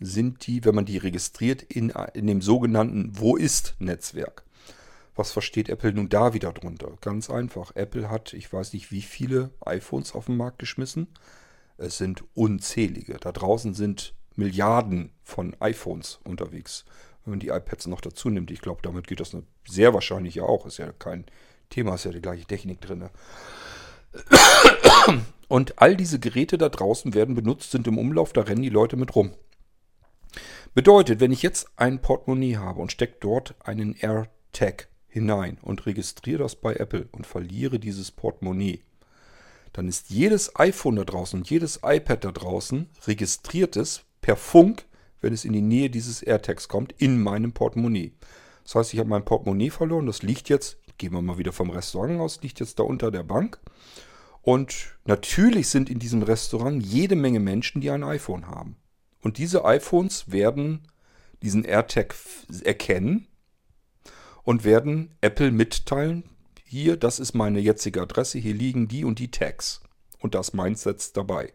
sind die, wenn man die registriert, in, in dem sogenannten Wo ist-Netzwerk. Was versteht Apple nun da wieder drunter? Ganz einfach. Apple hat, ich weiß nicht wie viele iPhones auf den Markt geschmissen. Es sind unzählige. Da draußen sind Milliarden von iPhones unterwegs. Wenn man die iPads noch dazu nimmt, ich glaube, damit geht das sehr wahrscheinlich ja auch. Ist ja kein Thema, ist ja die gleiche Technik drin. Und all diese Geräte da draußen werden benutzt, sind im Umlauf, da rennen die Leute mit rum. Bedeutet, wenn ich jetzt ein Portemonnaie habe und stecke dort einen AirTag hinein und registriere das bei Apple und verliere dieses Portemonnaie, dann ist jedes iPhone da draußen und jedes iPad da draußen registriert es per Funk, wenn es in die Nähe dieses AirTags kommt, in meinem Portemonnaie. Das heißt, ich habe mein Portemonnaie verloren, das liegt jetzt, gehen wir mal wieder vom Restaurant aus, liegt jetzt da unter der Bank. Und natürlich sind in diesem Restaurant jede Menge Menschen, die ein iPhone haben. Und diese iPhones werden diesen AirTag erkennen und werden Apple mitteilen, hier, das ist meine jetzige Adresse, hier liegen die und die Tags. Und das Mindset dabei.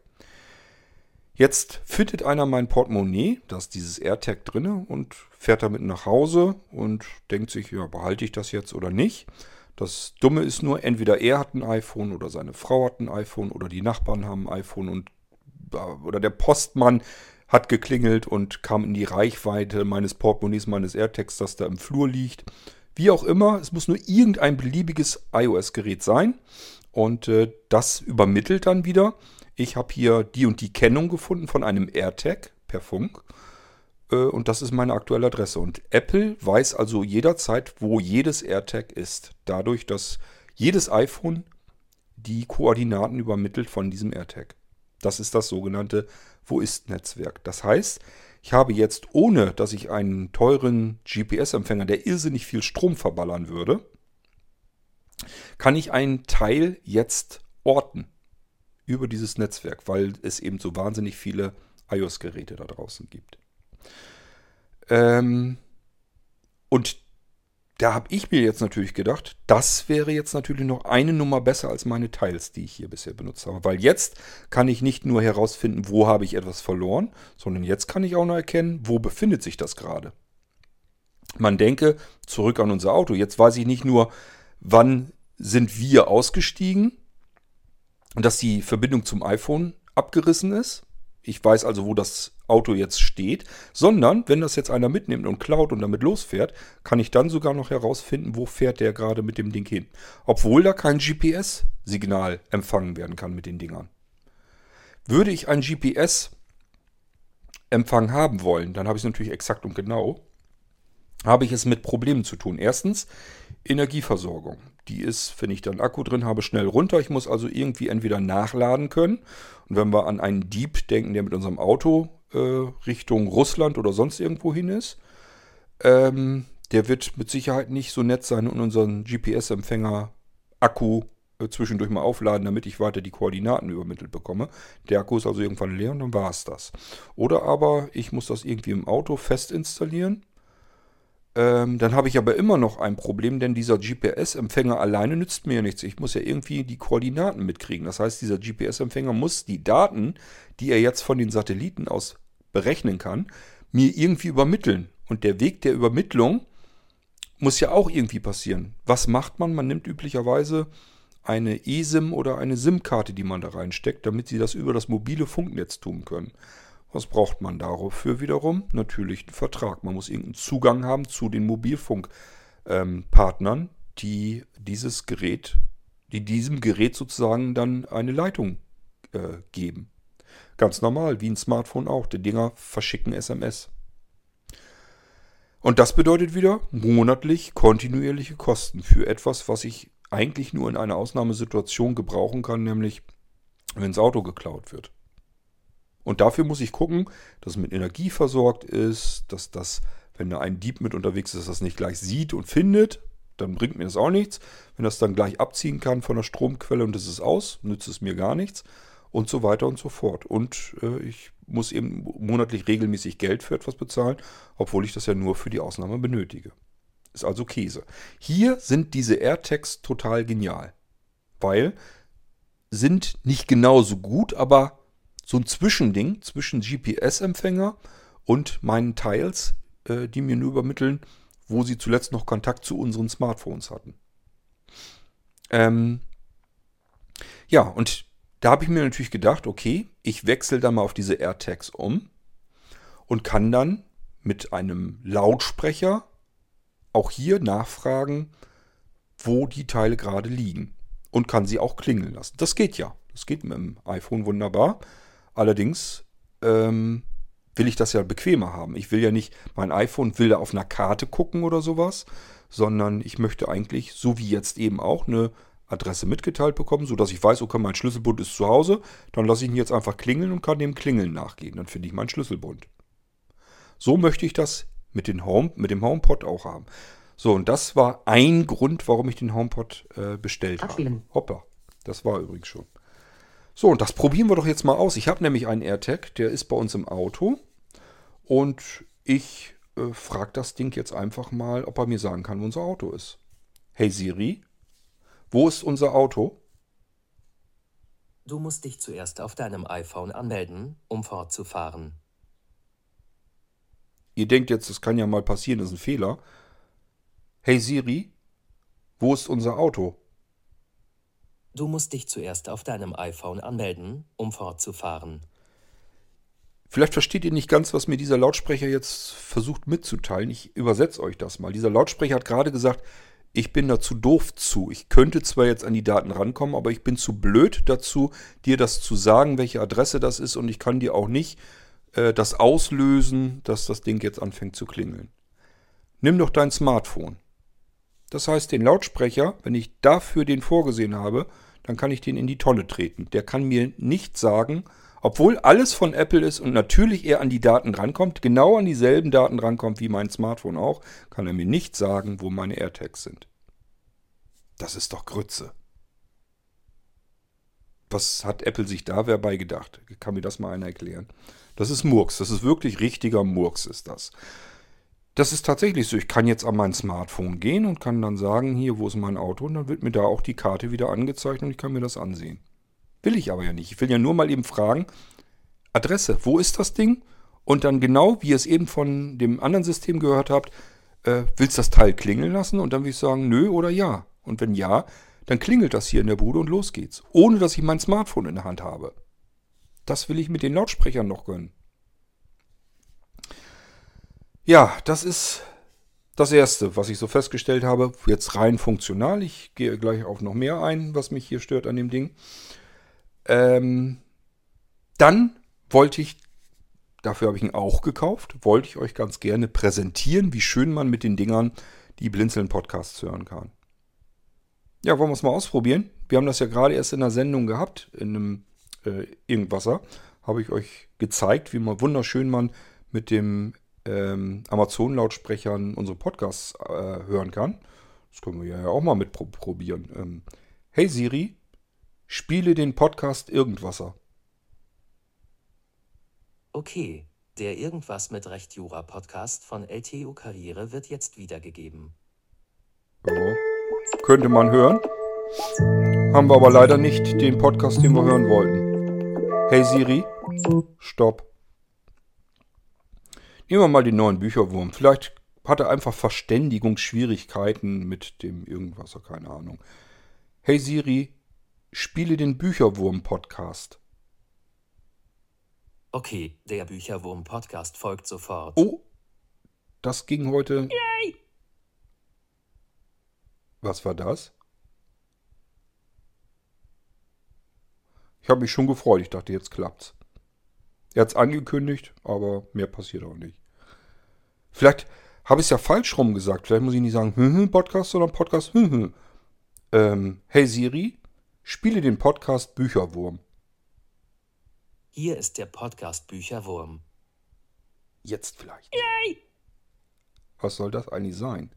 Jetzt findet einer mein Portemonnaie, da ist dieses AirTag drin und fährt damit nach Hause und denkt sich, ja, behalte ich das jetzt oder nicht. Das Dumme ist nur, entweder er hat ein iPhone oder seine Frau hat ein iPhone oder die Nachbarn haben ein iPhone und oder der Postmann hat geklingelt und kam in die Reichweite meines Portemonnaies, meines AirTags, das da im Flur liegt. Wie auch immer, es muss nur irgendein beliebiges iOS-Gerät sein und äh, das übermittelt dann wieder ich habe hier die und die Kennung gefunden von einem AirTag per Funk. Äh, und das ist meine aktuelle Adresse. Und Apple weiß also jederzeit, wo jedes AirTag ist. Dadurch, dass jedes iPhone die Koordinaten übermittelt von diesem AirTag. Das ist das sogenannte Wo ist Netzwerk. Das heißt, ich habe jetzt, ohne dass ich einen teuren GPS-Empfänger, der irrsinnig viel Strom verballern würde, kann ich einen Teil jetzt orten über dieses Netzwerk, weil es eben so wahnsinnig viele iOS-Geräte da draußen gibt. Ähm, und da habe ich mir jetzt natürlich gedacht, das wäre jetzt natürlich noch eine Nummer besser als meine Teils, die ich hier bisher benutzt habe. Weil jetzt kann ich nicht nur herausfinden, wo habe ich etwas verloren, sondern jetzt kann ich auch noch erkennen, wo befindet sich das gerade. Man denke zurück an unser Auto. Jetzt weiß ich nicht nur, wann sind wir ausgestiegen, dass die Verbindung zum iPhone abgerissen ist. Ich weiß also, wo das Auto jetzt steht, sondern wenn das jetzt einer mitnimmt und klaut und damit losfährt, kann ich dann sogar noch herausfinden, wo fährt der gerade mit dem Ding hin. Obwohl da kein GPS-Signal empfangen werden kann mit den Dingern. Würde ich ein GPS-Empfang haben wollen, dann habe ich es natürlich exakt und genau, habe ich es mit Problemen zu tun. Erstens Energieversorgung. Die ist, wenn ich dann Akku drin habe, schnell runter. Ich muss also irgendwie entweder nachladen können. Und wenn wir an einen Dieb denken, der mit unserem Auto äh, Richtung Russland oder sonst irgendwo hin ist, ähm, der wird mit Sicherheit nicht so nett sein und unseren GPS-Empfänger Akku äh, zwischendurch mal aufladen, damit ich weiter die Koordinaten übermittelt bekomme. Der Akku ist also irgendwann leer und dann war es das. Oder aber ich muss das irgendwie im Auto fest installieren ähm, dann habe ich aber immer noch ein Problem, denn dieser GPS-Empfänger alleine nützt mir ja nichts. Ich muss ja irgendwie die Koordinaten mitkriegen. Das heißt, dieser GPS-Empfänger muss die Daten, die er jetzt von den Satelliten aus berechnen kann, mir irgendwie übermitteln. Und der Weg der Übermittlung muss ja auch irgendwie passieren. Was macht man? Man nimmt üblicherweise eine eSIM oder eine SIM-Karte, die man da reinsteckt, damit sie das über das mobile Funknetz tun können. Was braucht man dafür wiederum? Natürlich einen Vertrag. Man muss irgendeinen Zugang haben zu den Mobilfunkpartnern, ähm, die dieses Gerät, die diesem Gerät sozusagen dann eine Leitung äh, geben. Ganz normal, wie ein Smartphone auch. Die Dinger verschicken SMS. Und das bedeutet wieder monatlich kontinuierliche Kosten für etwas, was ich eigentlich nur in einer Ausnahmesituation gebrauchen kann, nämlich wenn das Auto geklaut wird. Und dafür muss ich gucken, dass es mit Energie versorgt ist, dass das, wenn da ein Dieb mit unterwegs ist, das nicht gleich sieht und findet, dann bringt mir das auch nichts. Wenn das dann gleich abziehen kann von der Stromquelle und es ist aus, nützt es mir gar nichts. Und so weiter und so fort. Und äh, ich muss eben monatlich regelmäßig Geld für etwas bezahlen, obwohl ich das ja nur für die Ausnahme benötige. Ist also Käse. Hier sind diese AirTags total genial. Weil sind nicht genauso gut, aber so ein Zwischending zwischen GPS-Empfänger und meinen Teils, äh, die mir nur übermitteln, wo sie zuletzt noch Kontakt zu unseren Smartphones hatten. Ähm, ja, und da habe ich mir natürlich gedacht, okay, ich wechsle dann mal auf diese AirTags um und kann dann mit einem Lautsprecher auch hier nachfragen, wo die Teile gerade liegen und kann sie auch klingeln lassen. Das geht ja. Das geht mit dem iPhone wunderbar. Allerdings ähm, will ich das ja bequemer haben. Ich will ja nicht, mein iPhone will da auf einer Karte gucken oder sowas, sondern ich möchte eigentlich, so wie jetzt eben auch, eine Adresse mitgeteilt bekommen, sodass ich weiß, okay, mein Schlüsselbund ist zu Hause, dann lasse ich ihn jetzt einfach klingeln und kann dem Klingeln nachgehen. Dann finde ich meinen Schlüsselbund. So möchte ich das mit, den Home, mit dem HomePod auch haben. So, und das war ein Grund, warum ich den HomePod äh, bestellt Abspielen. habe. Hoppa, das war übrigens schon. So, und das probieren wir doch jetzt mal aus. Ich habe nämlich einen AirTag, der ist bei uns im Auto. Und ich äh, frage das Ding jetzt einfach mal, ob er mir sagen kann, wo unser Auto ist. Hey Siri, wo ist unser Auto? Du musst dich zuerst auf deinem iPhone anmelden, um fortzufahren. Ihr denkt jetzt, das kann ja mal passieren, das ist ein Fehler. Hey Siri, wo ist unser Auto? Du musst dich zuerst auf deinem iPhone anmelden, um fortzufahren. Vielleicht versteht ihr nicht ganz, was mir dieser Lautsprecher jetzt versucht mitzuteilen. Ich übersetze euch das mal. Dieser Lautsprecher hat gerade gesagt, ich bin dazu doof zu. Ich könnte zwar jetzt an die Daten rankommen, aber ich bin zu blöd dazu, dir das zu sagen, welche Adresse das ist und ich kann dir auch nicht äh, das auslösen, dass das Ding jetzt anfängt zu klingeln. Nimm doch dein Smartphone. Das heißt, den Lautsprecher, wenn ich dafür den vorgesehen habe, dann kann ich den in die Tonne treten. Der kann mir nicht sagen, obwohl alles von Apple ist und natürlich er an die Daten rankommt, genau an dieselben Daten rankommt wie mein Smartphone auch, kann er mir nicht sagen, wo meine AirTags sind. Das ist doch Grütze. Was hat Apple sich da wer bei gedacht? Kann mir das mal einer erklären? Das ist Murks. Das ist wirklich richtiger Murks, ist das. Das ist tatsächlich so. Ich kann jetzt an mein Smartphone gehen und kann dann sagen, hier, wo ist mein Auto? Und dann wird mir da auch die Karte wieder angezeigt und ich kann mir das ansehen. Will ich aber ja nicht. Ich will ja nur mal eben fragen, Adresse, wo ist das Ding? Und dann genau, wie ihr es eben von dem anderen System gehört habt, äh, willst das Teil klingeln lassen? Und dann will ich sagen, nö oder ja. Und wenn ja, dann klingelt das hier in der Bude und los geht's. Ohne dass ich mein Smartphone in der Hand habe. Das will ich mit den Lautsprechern noch gönnen. Ja, das ist das Erste, was ich so festgestellt habe. Jetzt rein funktional. Ich gehe gleich auf noch mehr ein, was mich hier stört an dem Ding. Ähm, dann wollte ich, dafür habe ich ihn auch gekauft, wollte ich euch ganz gerne präsentieren, wie schön man mit den Dingern die Blinzeln-Podcasts hören kann. Ja, wollen wir es mal ausprobieren? Wir haben das ja gerade erst in der Sendung gehabt, in einem äh, Irgendwasser. Habe ich euch gezeigt, wie man wunderschön man mit dem ähm, Amazon-Lautsprechern unsere Podcasts äh, hören kann. Das können wir ja auch mal mitprobieren. Ähm, hey Siri, spiele den Podcast Irgendwasser. Okay, der Irgendwas mit Recht Jura Podcast von LTU Karriere wird jetzt wiedergegeben. Ja, könnte man hören. Haben wir aber leider nicht den Podcast, den wir hören wollten. Hey Siri, stopp. Nehmen wir mal den neuen Bücherwurm. Vielleicht hat er einfach Verständigungsschwierigkeiten mit dem Irgendwasser, keine Ahnung. Hey Siri, spiele den Bücherwurm-Podcast. Okay, der Bücherwurm-Podcast folgt sofort. Oh, das ging heute. Yay! Was war das? Ich habe mich schon gefreut. Ich dachte, jetzt klappt's. Er hat's angekündigt, aber mehr passiert auch nicht. Vielleicht habe ich es ja falsch rum gesagt. Vielleicht muss ich nicht sagen, hm, hm, Podcast, sondern Podcast, hm, hm. Ähm, hey Siri, spiele den Podcast Bücherwurm. Hier ist der Podcast Bücherwurm. Jetzt vielleicht. Yay! Was soll das eigentlich sein?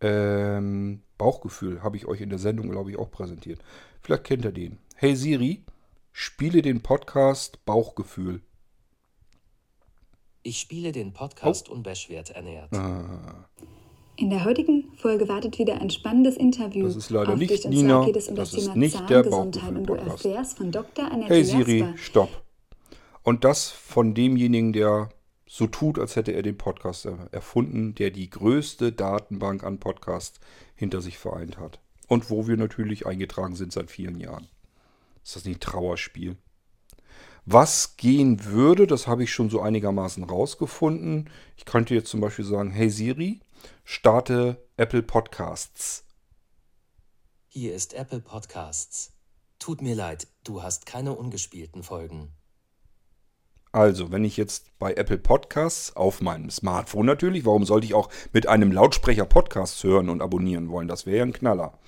Ähm, Bauchgefühl habe ich euch in der Sendung, glaube ich, auch präsentiert. Vielleicht kennt ihr den. Hey Siri, spiele den Podcast Bauchgefühl. Ich spiele den Podcast unbeschwert ernährt. Ah, In der heutigen Folge wartet wieder ein spannendes Interview. Das ist leider Auf nicht Dich und Nina, geht es um das das, ist Thema nicht der Bauchgefühl-Podcast. erfährst von Dr. Annette hey Siri, Jasper. stopp. Und das von demjenigen, der so tut, als hätte er den Podcast er- erfunden, der die größte Datenbank an Podcasts hinter sich vereint hat. Und wo wir natürlich eingetragen sind seit vielen Jahren. Ist das nicht ein Trauerspiel? Was gehen würde, das habe ich schon so einigermaßen rausgefunden. Ich könnte jetzt zum Beispiel sagen, hey Siri, starte Apple Podcasts. Hier ist Apple Podcasts. Tut mir leid, du hast keine ungespielten Folgen. Also, wenn ich jetzt bei Apple Podcasts auf meinem Smartphone natürlich, warum sollte ich auch mit einem Lautsprecher Podcasts hören und abonnieren wollen? Das wäre ja ein Knaller.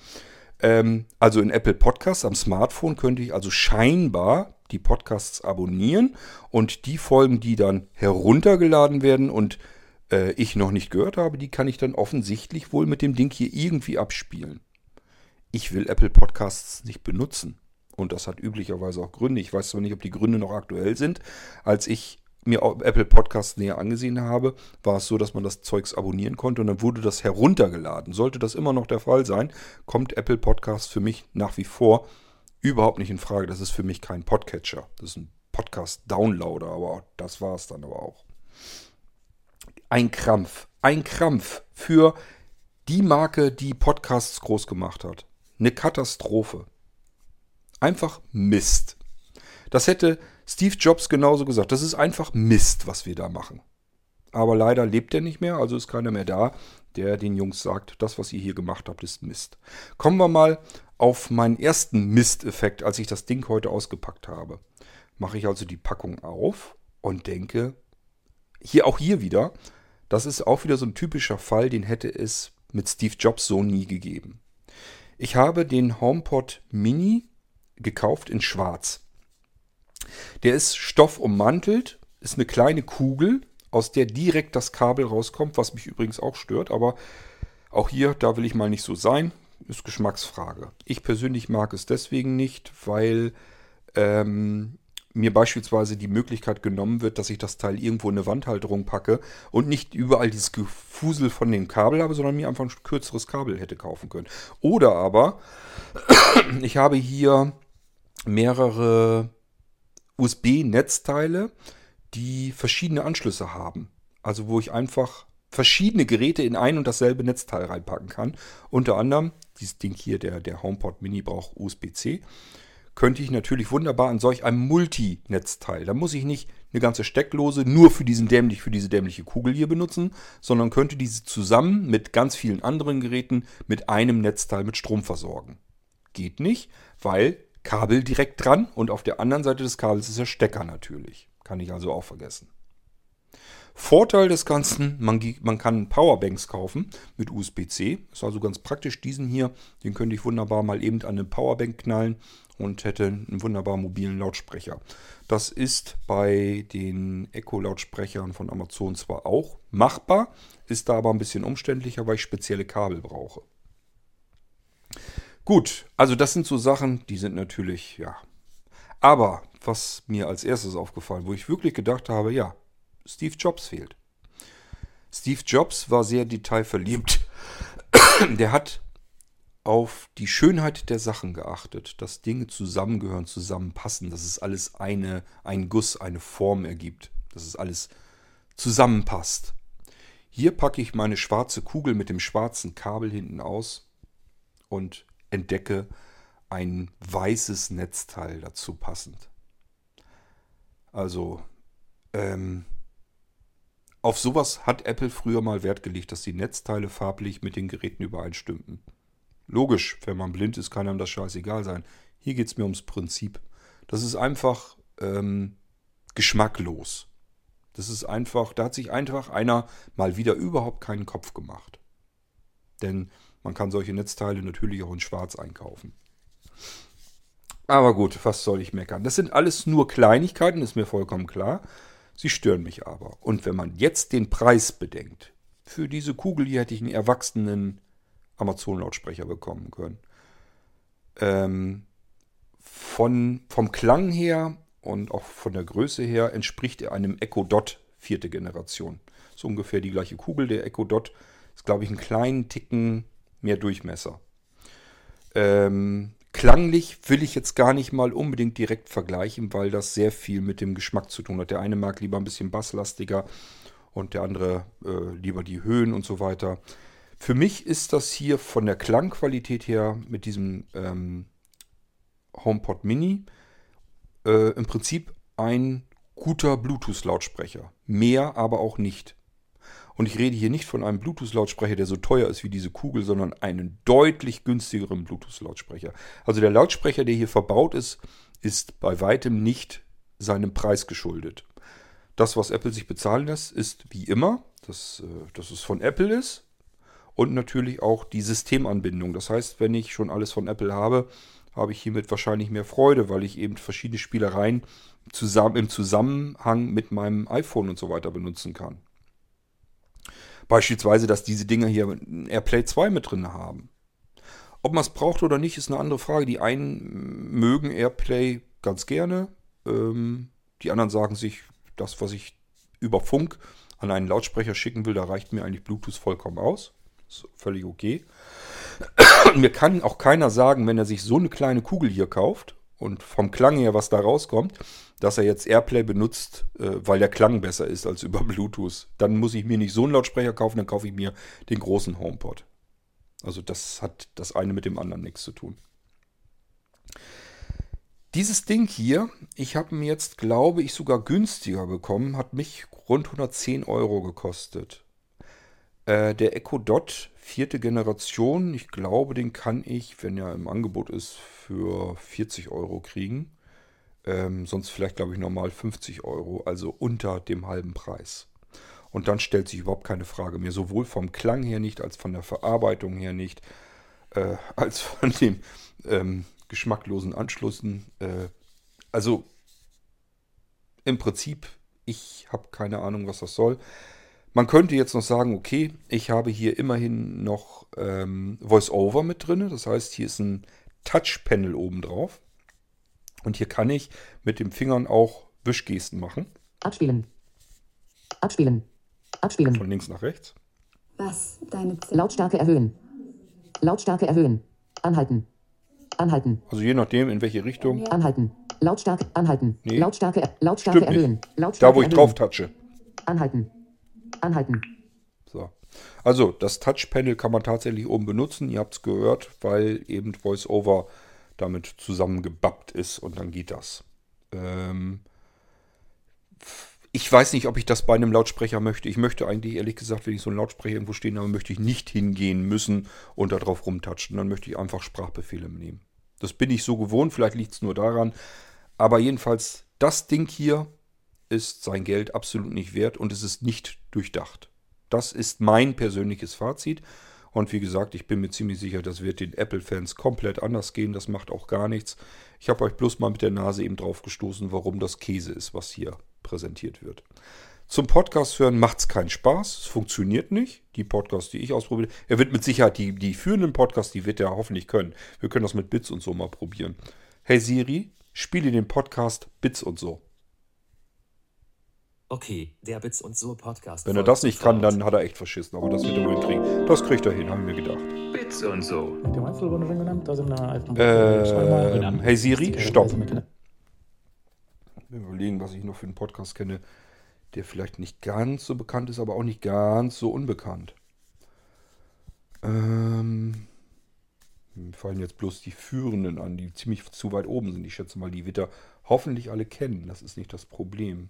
Ähm, also in Apple Podcasts am Smartphone könnte ich also scheinbar die Podcasts abonnieren und die Folgen, die dann heruntergeladen werden und äh, ich noch nicht gehört habe, die kann ich dann offensichtlich wohl mit dem Ding hier irgendwie abspielen. Ich will Apple Podcasts nicht benutzen. Und das hat üblicherweise auch Gründe. Ich weiß zwar nicht, ob die Gründe noch aktuell sind. Als ich mir Apple Podcasts näher angesehen habe, war es so, dass man das Zeugs abonnieren konnte und dann wurde das heruntergeladen. Sollte das immer noch der Fall sein, kommt Apple Podcasts für mich nach wie vor überhaupt nicht in Frage. Das ist für mich kein Podcatcher. Das ist ein Podcast-Downloader, aber das war es dann aber auch. Ein Krampf. Ein Krampf für die Marke, die Podcasts groß gemacht hat. Eine Katastrophe. Einfach Mist. Das hätte Steve Jobs genauso gesagt. Das ist einfach Mist, was wir da machen. Aber leider lebt er nicht mehr, also ist keiner mehr da, der den Jungs sagt, das, was ihr hier gemacht habt, ist Mist. Kommen wir mal auf meinen ersten Misteffekt, als ich das Ding heute ausgepackt habe. Mache ich also die Packung auf und denke, hier auch hier wieder, das ist auch wieder so ein typischer Fall, den hätte es mit Steve Jobs so nie gegeben. Ich habe den HomePod Mini gekauft in schwarz. Der ist stoffummantelt, ist eine kleine Kugel, aus der direkt das Kabel rauskommt, was mich übrigens auch stört, aber auch hier, da will ich mal nicht so sein, ist Geschmacksfrage. Ich persönlich mag es deswegen nicht, weil ähm, mir beispielsweise die Möglichkeit genommen wird, dass ich das Teil irgendwo in eine Wandhalterung packe und nicht überall dieses Gefusel von dem Kabel habe, sondern mir einfach ein kürzeres Kabel hätte kaufen können. Oder aber, [CLEARS THROAT] ich habe hier mehrere USB-Netzteile, die verschiedene Anschlüsse haben. Also wo ich einfach verschiedene Geräte in ein und dasselbe Netzteil reinpacken kann. Unter anderem, dieses Ding hier, der, der HomePod Mini braucht USB-C könnte ich natürlich wunderbar an solch einem Multinetzteil. Da muss ich nicht eine ganze Stecklose nur für diesen dämlich, für diese dämliche Kugel hier benutzen, sondern könnte diese zusammen mit ganz vielen anderen Geräten mit einem Netzteil mit Strom versorgen. Geht nicht, weil Kabel direkt dran und auf der anderen Seite des Kabels ist der Stecker natürlich. Kann ich also auch vergessen. Vorteil des Ganzen, man, man kann Powerbanks kaufen mit USB-C. Ist also ganz praktisch. Diesen hier, den könnte ich wunderbar mal eben an eine Powerbank knallen und hätte einen wunderbar mobilen Lautsprecher. Das ist bei den Echo-Lautsprechern von Amazon zwar auch machbar, ist da aber ein bisschen umständlicher, weil ich spezielle Kabel brauche. Gut, also das sind so Sachen, die sind natürlich, ja. Aber was mir als erstes aufgefallen, wo ich wirklich gedacht habe, ja, Steve Jobs fehlt. Steve Jobs war sehr detailverliebt. [COUGHS] Der hat auf die Schönheit der Sachen geachtet, dass Dinge zusammengehören, zusammenpassen, dass es alles eine, ein Guss, eine Form ergibt, dass es alles zusammenpasst. Hier packe ich meine schwarze Kugel mit dem schwarzen Kabel hinten aus und entdecke ein weißes Netzteil dazu passend. Also, ähm, auf sowas hat Apple früher mal Wert gelegt, dass die Netzteile farblich mit den Geräten übereinstimmten. Logisch, wenn man blind ist, kann einem das scheißegal sein. Hier geht es mir ums Prinzip. Das ist einfach ähm, geschmacklos. Das ist einfach, da hat sich einfach einer mal wieder überhaupt keinen Kopf gemacht. Denn man kann solche Netzteile natürlich auch in Schwarz einkaufen. Aber gut, was soll ich meckern? Das sind alles nur Kleinigkeiten, ist mir vollkommen klar. Sie stören mich aber. Und wenn man jetzt den Preis bedenkt, für diese Kugel hier hätte ich einen erwachsenen Amazon-Lautsprecher bekommen können. Ähm, von, vom Klang her und auch von der Größe her entspricht er einem Echo Dot vierte Generation. So ungefähr die gleiche Kugel. Der Echo Dot ist, glaube ich, einen kleinen Ticken mehr Durchmesser. Ähm, klanglich will ich jetzt gar nicht mal unbedingt direkt vergleichen, weil das sehr viel mit dem Geschmack zu tun hat. Der eine mag lieber ein bisschen basslastiger und der andere äh, lieber die Höhen und so weiter. Für mich ist das hier von der Klangqualität her mit diesem ähm, HomePod Mini äh, im Prinzip ein guter Bluetooth-Lautsprecher. Mehr aber auch nicht. Und ich rede hier nicht von einem Bluetooth-Lautsprecher, der so teuer ist wie diese Kugel, sondern einen deutlich günstigeren Bluetooth-Lautsprecher. Also der Lautsprecher, der hier verbaut ist, ist bei weitem nicht seinem Preis geschuldet. Das, was Apple sich bezahlen lässt, ist wie immer, dass, äh, dass es von Apple ist und natürlich auch die Systemanbindung. Das heißt, wenn ich schon alles von Apple habe, habe ich hiermit wahrscheinlich mehr Freude, weil ich eben verschiedene Spielereien zusammen, im Zusammenhang mit meinem iPhone und so weiter benutzen kann. Beispielsweise, dass diese Dinger hier AirPlay 2 mit drin haben. Ob man es braucht oder nicht, ist eine andere Frage. Die einen mögen Airplay ganz gerne. Ähm, die anderen sagen sich, das, was ich über Funk an einen Lautsprecher schicken will, da reicht mir eigentlich Bluetooth vollkommen aus. Ist völlig okay. [CLEARS THROAT] mir kann auch keiner sagen, wenn er sich so eine kleine Kugel hier kauft und vom Klang her, was da rauskommt, dass er jetzt Airplay benutzt, äh, weil der Klang besser ist als über Bluetooth. Dann muss ich mir nicht so einen Lautsprecher kaufen, dann kaufe ich mir den großen HomePod. Also das hat das eine mit dem anderen nichts zu tun. Dieses Ding hier, ich habe mir jetzt, glaube ich, sogar günstiger bekommen, hat mich rund 110 Euro gekostet. Äh, der Echo Dot vierte Generation, ich glaube, den kann ich, wenn er im Angebot ist, für 40 Euro kriegen. Ähm, sonst vielleicht, glaube ich, normal 50 Euro, also unter dem halben Preis. Und dann stellt sich überhaupt keine Frage mehr, sowohl vom Klang her nicht, als von der Verarbeitung her nicht, äh, als von dem ähm, geschmacklosen Anschlüssen. Äh, also im Prinzip, ich habe keine Ahnung, was das soll. Man könnte jetzt noch sagen, okay, ich habe hier immerhin noch ähm, VoiceOver mit drin. Das heißt, hier ist ein Touch-Panel oben drauf. Und hier kann ich mit den Fingern auch Wischgesten machen. Abspielen. Abspielen. Abspielen. Von links nach rechts. Was deine Z Lautstärke erhöhen. Lautstärke erhöhen. Anhalten. Anhalten. Also je nachdem, in welche Richtung. Anhalten. Lautstärke. Anhalten. Nee. Lautstärke. Lautstärke Stimmt nicht. erhöhen. Lautstärke Da, wo ich erhöhen. drauf touche. Anhalten. Anhalten. So. Also, das Touch-Panel kann man tatsächlich oben benutzen. Ihr habt es gehört, weil eben VoiceOver damit zusammengebappt ist und dann geht das. Ähm ich weiß nicht, ob ich das bei einem Lautsprecher möchte. Ich möchte eigentlich, ehrlich gesagt, wenn ich so einen Lautsprecher irgendwo stehen habe, möchte ich nicht hingehen müssen und da drauf rumtatschen. Dann möchte ich einfach Sprachbefehle nehmen. Das bin ich so gewohnt, vielleicht liegt es nur daran. Aber jedenfalls, das Ding hier ist sein Geld absolut nicht wert und es ist nicht durchdacht. Das ist mein persönliches Fazit. Und wie gesagt, ich bin mir ziemlich sicher, das wird den Apple-Fans komplett anders gehen. Das macht auch gar nichts. Ich habe euch bloß mal mit der Nase eben drauf gestoßen, warum das Käse ist, was hier präsentiert wird. Zum Podcast hören macht es keinen Spaß. Es funktioniert nicht. Die Podcasts, die ich ausprobiere. Er wird mit Sicherheit die, die führenden Podcasts, die wird er hoffentlich können. Wir können das mit Bits und so mal probieren. Hey Siri, spiele den Podcast Bits und so. Okay, der Bits und so Podcast. Wenn er das nicht kann, dann hat er echt verschissen. Aber das wird er wohl hinkriegen. Das kriegt er hin, haben wir gedacht. Bits und so. Dem Einzel wurde schon genannt, da sind wir einfach Ähm, hey Siri, stopp. Wir Wir überlegen, was ich noch für einen Podcast kenne, der vielleicht nicht ganz so bekannt ist, aber auch nicht ganz so unbekannt. Ähm, mir fallen jetzt bloß die Führenden an, die ziemlich zu weit oben sind. Ich schätze mal, die wird er hoffentlich alle kennen. Das ist nicht das Problem.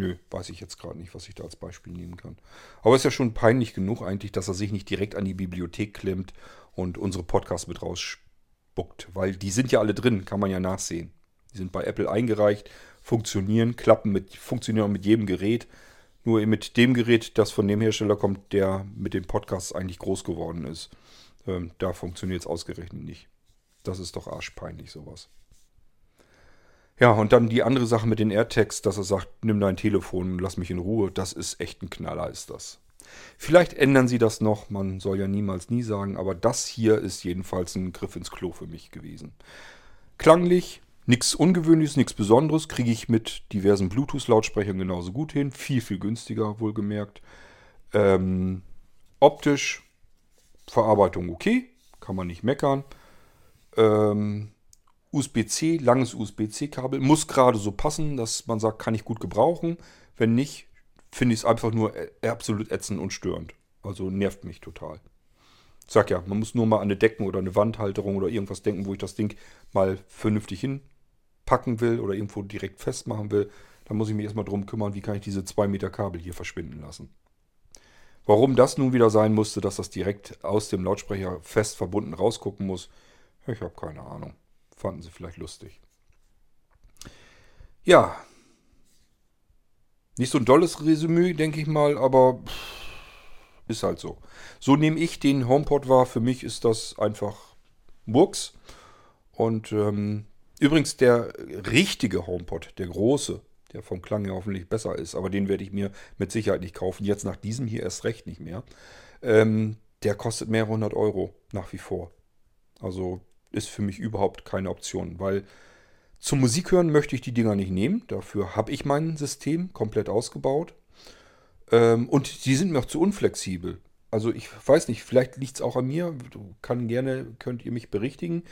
Nö, weiß ich jetzt gerade nicht, was ich da als Beispiel nehmen kann. Aber es ist ja schon peinlich genug eigentlich, dass er sich nicht direkt an die Bibliothek klemmt und unsere Podcasts mit rausspuckt. Weil die sind ja alle drin, kann man ja nachsehen. Die sind bei Apple eingereicht, funktionieren, klappen mit, funktionieren mit jedem Gerät. Nur mit dem Gerät, das von dem Hersteller kommt, der mit den Podcasts eigentlich groß geworden ist. Ähm, da funktioniert es ausgerechnet nicht. Das ist doch arschpeinlich, sowas. Ja, und dann die andere Sache mit den AirTags, dass er sagt, nimm dein Telefon und lass mich in Ruhe. Das ist echt ein Knaller, ist das. Vielleicht ändern sie das noch, man soll ja niemals nie sagen, aber das hier ist jedenfalls ein Griff ins Klo für mich gewesen. Klanglich, nichts Ungewöhnliches, nichts Besonderes, kriege ich mit diversen Bluetooth-Lautsprechern genauso gut hin. Viel, viel günstiger, wohlgemerkt. Ähm, optisch, Verarbeitung okay, kann man nicht meckern. Ähm, USB-C, langes USB-C-Kabel, muss gerade so passen, dass man sagt, kann ich gut gebrauchen. Wenn nicht, finde ich es einfach nur ä- absolut ätzend und störend. Also nervt mich total. Ich sag ja, man muss nur mal an eine Decken- oder eine Wandhalterung oder irgendwas denken, wo ich das Ding mal vernünftig hinpacken will oder irgendwo direkt festmachen will. Dann muss ich mich erstmal drum kümmern, wie kann ich diese 2 Meter Kabel hier verschwinden lassen. Warum das nun wieder sein musste, dass das direkt aus dem Lautsprecher fest verbunden rausgucken muss, ich habe keine Ahnung. Fanden sie vielleicht lustig. Ja. Nicht so ein dolles Resümee, denke ich mal, aber ist halt so. So nehme ich den HomePod wahr. Für mich ist das einfach Murks. Und ähm, übrigens der richtige HomePod, der große, der vom Klang her hoffentlich besser ist. Aber den werde ich mir mit Sicherheit nicht kaufen. Jetzt nach diesem hier erst recht nicht mehr. Ähm, der kostet mehrere hundert Euro nach wie vor. Also ist für mich überhaupt keine Option, weil zum Musik hören möchte ich die Dinger nicht nehmen. Dafür habe ich mein System komplett ausgebaut. Ähm, und die sind mir auch zu unflexibel. Also ich weiß nicht, vielleicht liegt es auch an mir. Kann gerne, könnt ihr mich berichtigen.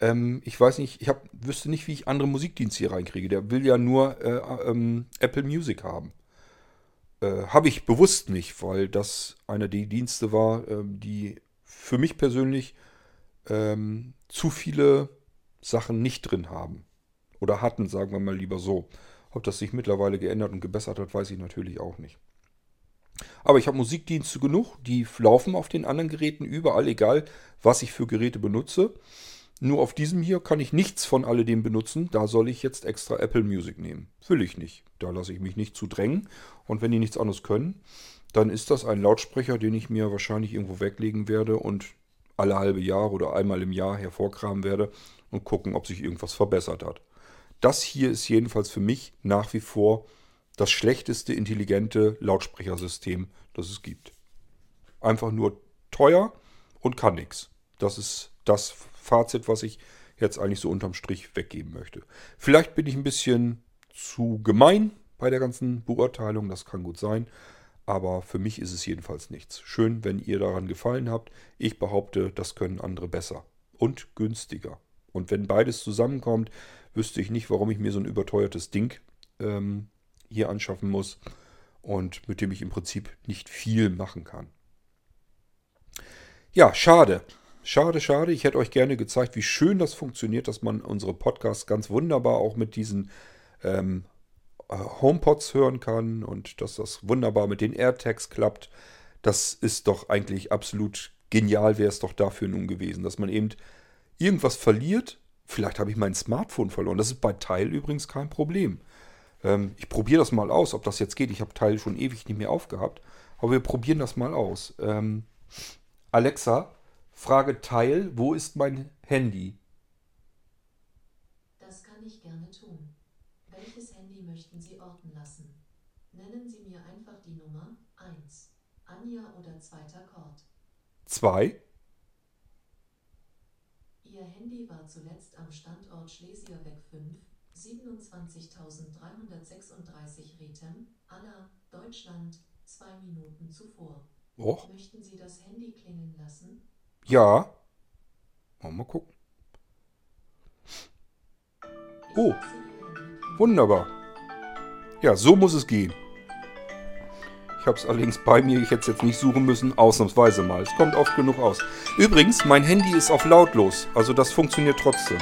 Ähm, ich weiß nicht, ich hab, wüsste nicht, wie ich andere Musikdienste hier reinkriege. Der will ja nur äh, ähm, Apple Music haben. Äh, habe ich bewusst nicht, weil das einer der Dienste war, ähm, die für mich persönlich ähm, zu viele Sachen nicht drin haben. Oder hatten, sagen wir mal lieber so. Ob das sich mittlerweile geändert und gebessert hat, weiß ich natürlich auch nicht. Aber ich habe Musikdienste genug, die laufen auf den anderen Geräten überall, egal was ich für Geräte benutze. Nur auf diesem hier kann ich nichts von alledem benutzen. Da soll ich jetzt extra Apple Music nehmen. Will ich nicht. Da lasse ich mich nicht zu drängen. Und wenn die nichts anderes können, dann ist das ein Lautsprecher, den ich mir wahrscheinlich irgendwo weglegen werde und alle halbe Jahr oder einmal im Jahr hervorkramen werde und gucken, ob sich irgendwas verbessert hat. Das hier ist jedenfalls für mich nach wie vor das schlechteste intelligente Lautsprechersystem, das es gibt. Einfach nur teuer und kann nichts. Das ist das Fazit, was ich jetzt eigentlich so unterm Strich weggeben möchte. Vielleicht bin ich ein bisschen zu gemein bei der ganzen Beurteilung, das kann gut sein, aber für mich ist es jedenfalls nichts. Schön, wenn ihr daran gefallen habt. Ich behaupte, das können andere besser und günstiger. Und wenn beides zusammenkommt, wüsste ich nicht, warum ich mir so ein überteuertes Ding ähm, hier anschaffen muss und mit dem ich im Prinzip nicht viel machen kann. Ja, schade. Schade, schade. Ich hätte euch gerne gezeigt, wie schön das funktioniert, dass man unsere Podcasts ganz wunderbar auch mit diesen ähm, äh, HomePods hören kann und dass das wunderbar mit den AirTags klappt. Das ist doch eigentlich absolut genial, wäre es doch dafür nun gewesen, dass man eben irgendwas verliert. Vielleicht habe ich mein Smartphone verloren. Das ist bei Teil übrigens kein Problem. Ähm, ich probiere das mal aus, ob das jetzt geht. Ich habe Teil schon ewig nicht mehr aufgehabt. Aber wir probieren das mal aus. Ähm, Alexa, frage Teil, wo ist mein Handy? Das kann ich gerne tun. Welches Handy möchten Sie orten lassen? Nennen Sie mir einfach die Nummer 1. Anja oder zweiter Kord. 2. Ihr Handy war zuletzt am Standort Schlesierweg 5, 27.336 Rethem, Aller, Deutschland, zwei Minuten zuvor. Och, Möchten Sie das Handy klingeln lassen? ja. Mal, mal gucken. Oh. Wunderbar. Ja, so muss es gehen. Ich habe es allerdings bei mir. Ich hätte es jetzt nicht suchen müssen. Ausnahmsweise mal. Es kommt oft genug aus. Übrigens, mein Handy ist auf lautlos. Also das funktioniert trotzdem.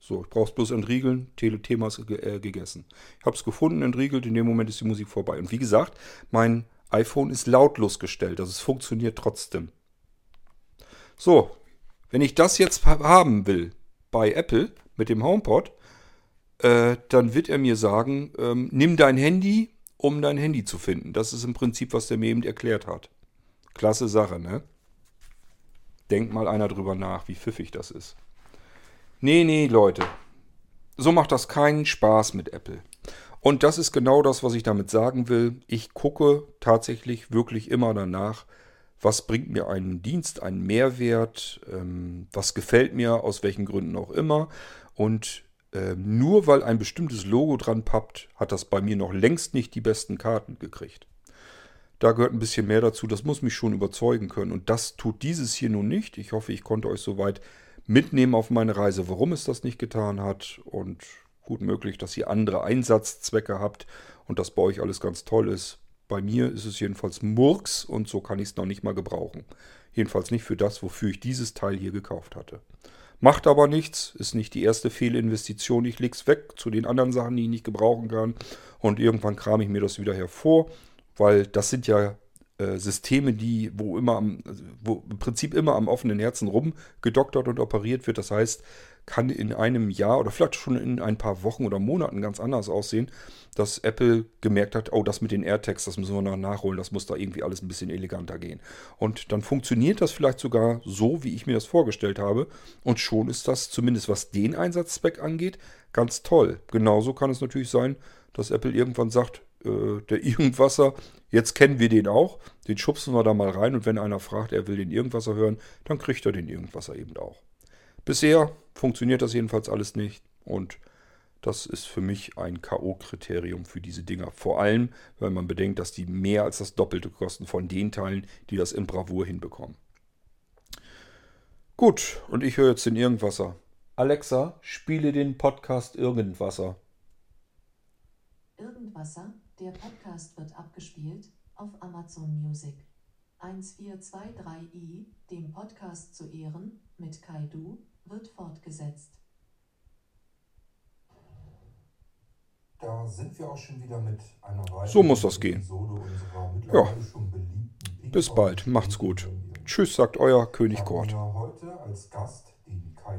So, ich brauche es bloß entriegeln. Telethema ist ge äh, gegessen. Ich habe es gefunden, entriegelt. In dem Moment ist die Musik vorbei. Und wie gesagt, mein iPhone ist lautlos gestellt. Also es funktioniert trotzdem. So, wenn ich das jetzt ha- haben will bei Apple mit dem HomePod, äh, dann wird er mir sagen, ähm, nimm dein Handy, um dein Handy zu finden. Das ist im Prinzip, was der mir eben erklärt hat. Klasse Sache, ne? Denkt mal einer drüber nach, wie pfiffig das ist. Nee, nee, Leute. So macht das keinen Spaß mit Apple. Und das ist genau das, was ich damit sagen will. Ich gucke tatsächlich wirklich immer danach, was bringt mir einen Dienst, einen Mehrwert, ähm, was gefällt mir, aus welchen Gründen auch immer. Und ähm, nur weil ein bestimmtes Logo dran pappt, hat das bei mir noch längst nicht die besten Karten gekriegt. Da gehört ein bisschen mehr dazu, das muss mich schon überzeugen können. Und das tut dieses hier nun nicht. Ich hoffe, ich konnte euch soweit mitnehmen auf meine Reise, warum es das nicht getan hat. Und gut möglich, dass ihr andere Einsatzzwecke habt und das bei euch alles ganz toll ist. Bei mir ist es jedenfalls Murks und so kann ich es noch nicht mal gebrauchen. Jedenfalls nicht für das, wofür ich dieses Teil hier gekauft hatte. Macht aber nichts, ist nicht die erste Fehlinvestition. Ich leg's weg zu den anderen Sachen, die ich nicht gebrauchen kann. Und irgendwann kram ich mir das wieder hervor, weil das sind ja äh, Systeme, die, wo immer am, also wo im Prinzip immer am offenen Herzen rumgedoktert und operiert wird. Das heißt, kann in einem Jahr oder vielleicht schon in ein paar Wochen oder Monaten ganz anders aussehen, dass Apple gemerkt hat, oh, das mit den AirTags, das müssen wir noch nachholen, das muss da irgendwie alles ein bisschen eleganter gehen. Und dann funktioniert das vielleicht sogar so, wie ich mir das vorgestellt habe. Und schon ist das, zumindest was den Einsatzzweck angeht, ganz toll. Genauso kann es natürlich sein, dass Apple irgendwann sagt, äh, der [LAUGHS] Irgendwasser, jetzt kennen wir den auch, den schubsen wir da mal rein und wenn einer fragt, er will den Irgendwasser hören, dann kriegt er den Irgendwasser eben auch. Bisher funktioniert das jedenfalls alles nicht und das ist für mich ein K.O.-Kriterium für diese Dinger. Vor allem, wenn man bedenkt, dass die mehr als das Doppelte kosten von den Teilen, die das in Bravour hinbekommen. Gut, und ich höre jetzt den Irgendwasser. Alexa, spiele den Podcast Irgendwasser. Irgendwasser, der Podcast wird abgespielt auf Amazon Music. 1423i, dem Podcast zu Ehren, mit Kaidu, wird fortgesetzt. Da sind wir auch schon wieder mit einer weiteren So muss das gehen. Episode unserer mittlerweile schon beliebten Ping Bis bald, macht's gut. Tschüss, sagt euer König Kort. heute als Gast den Kai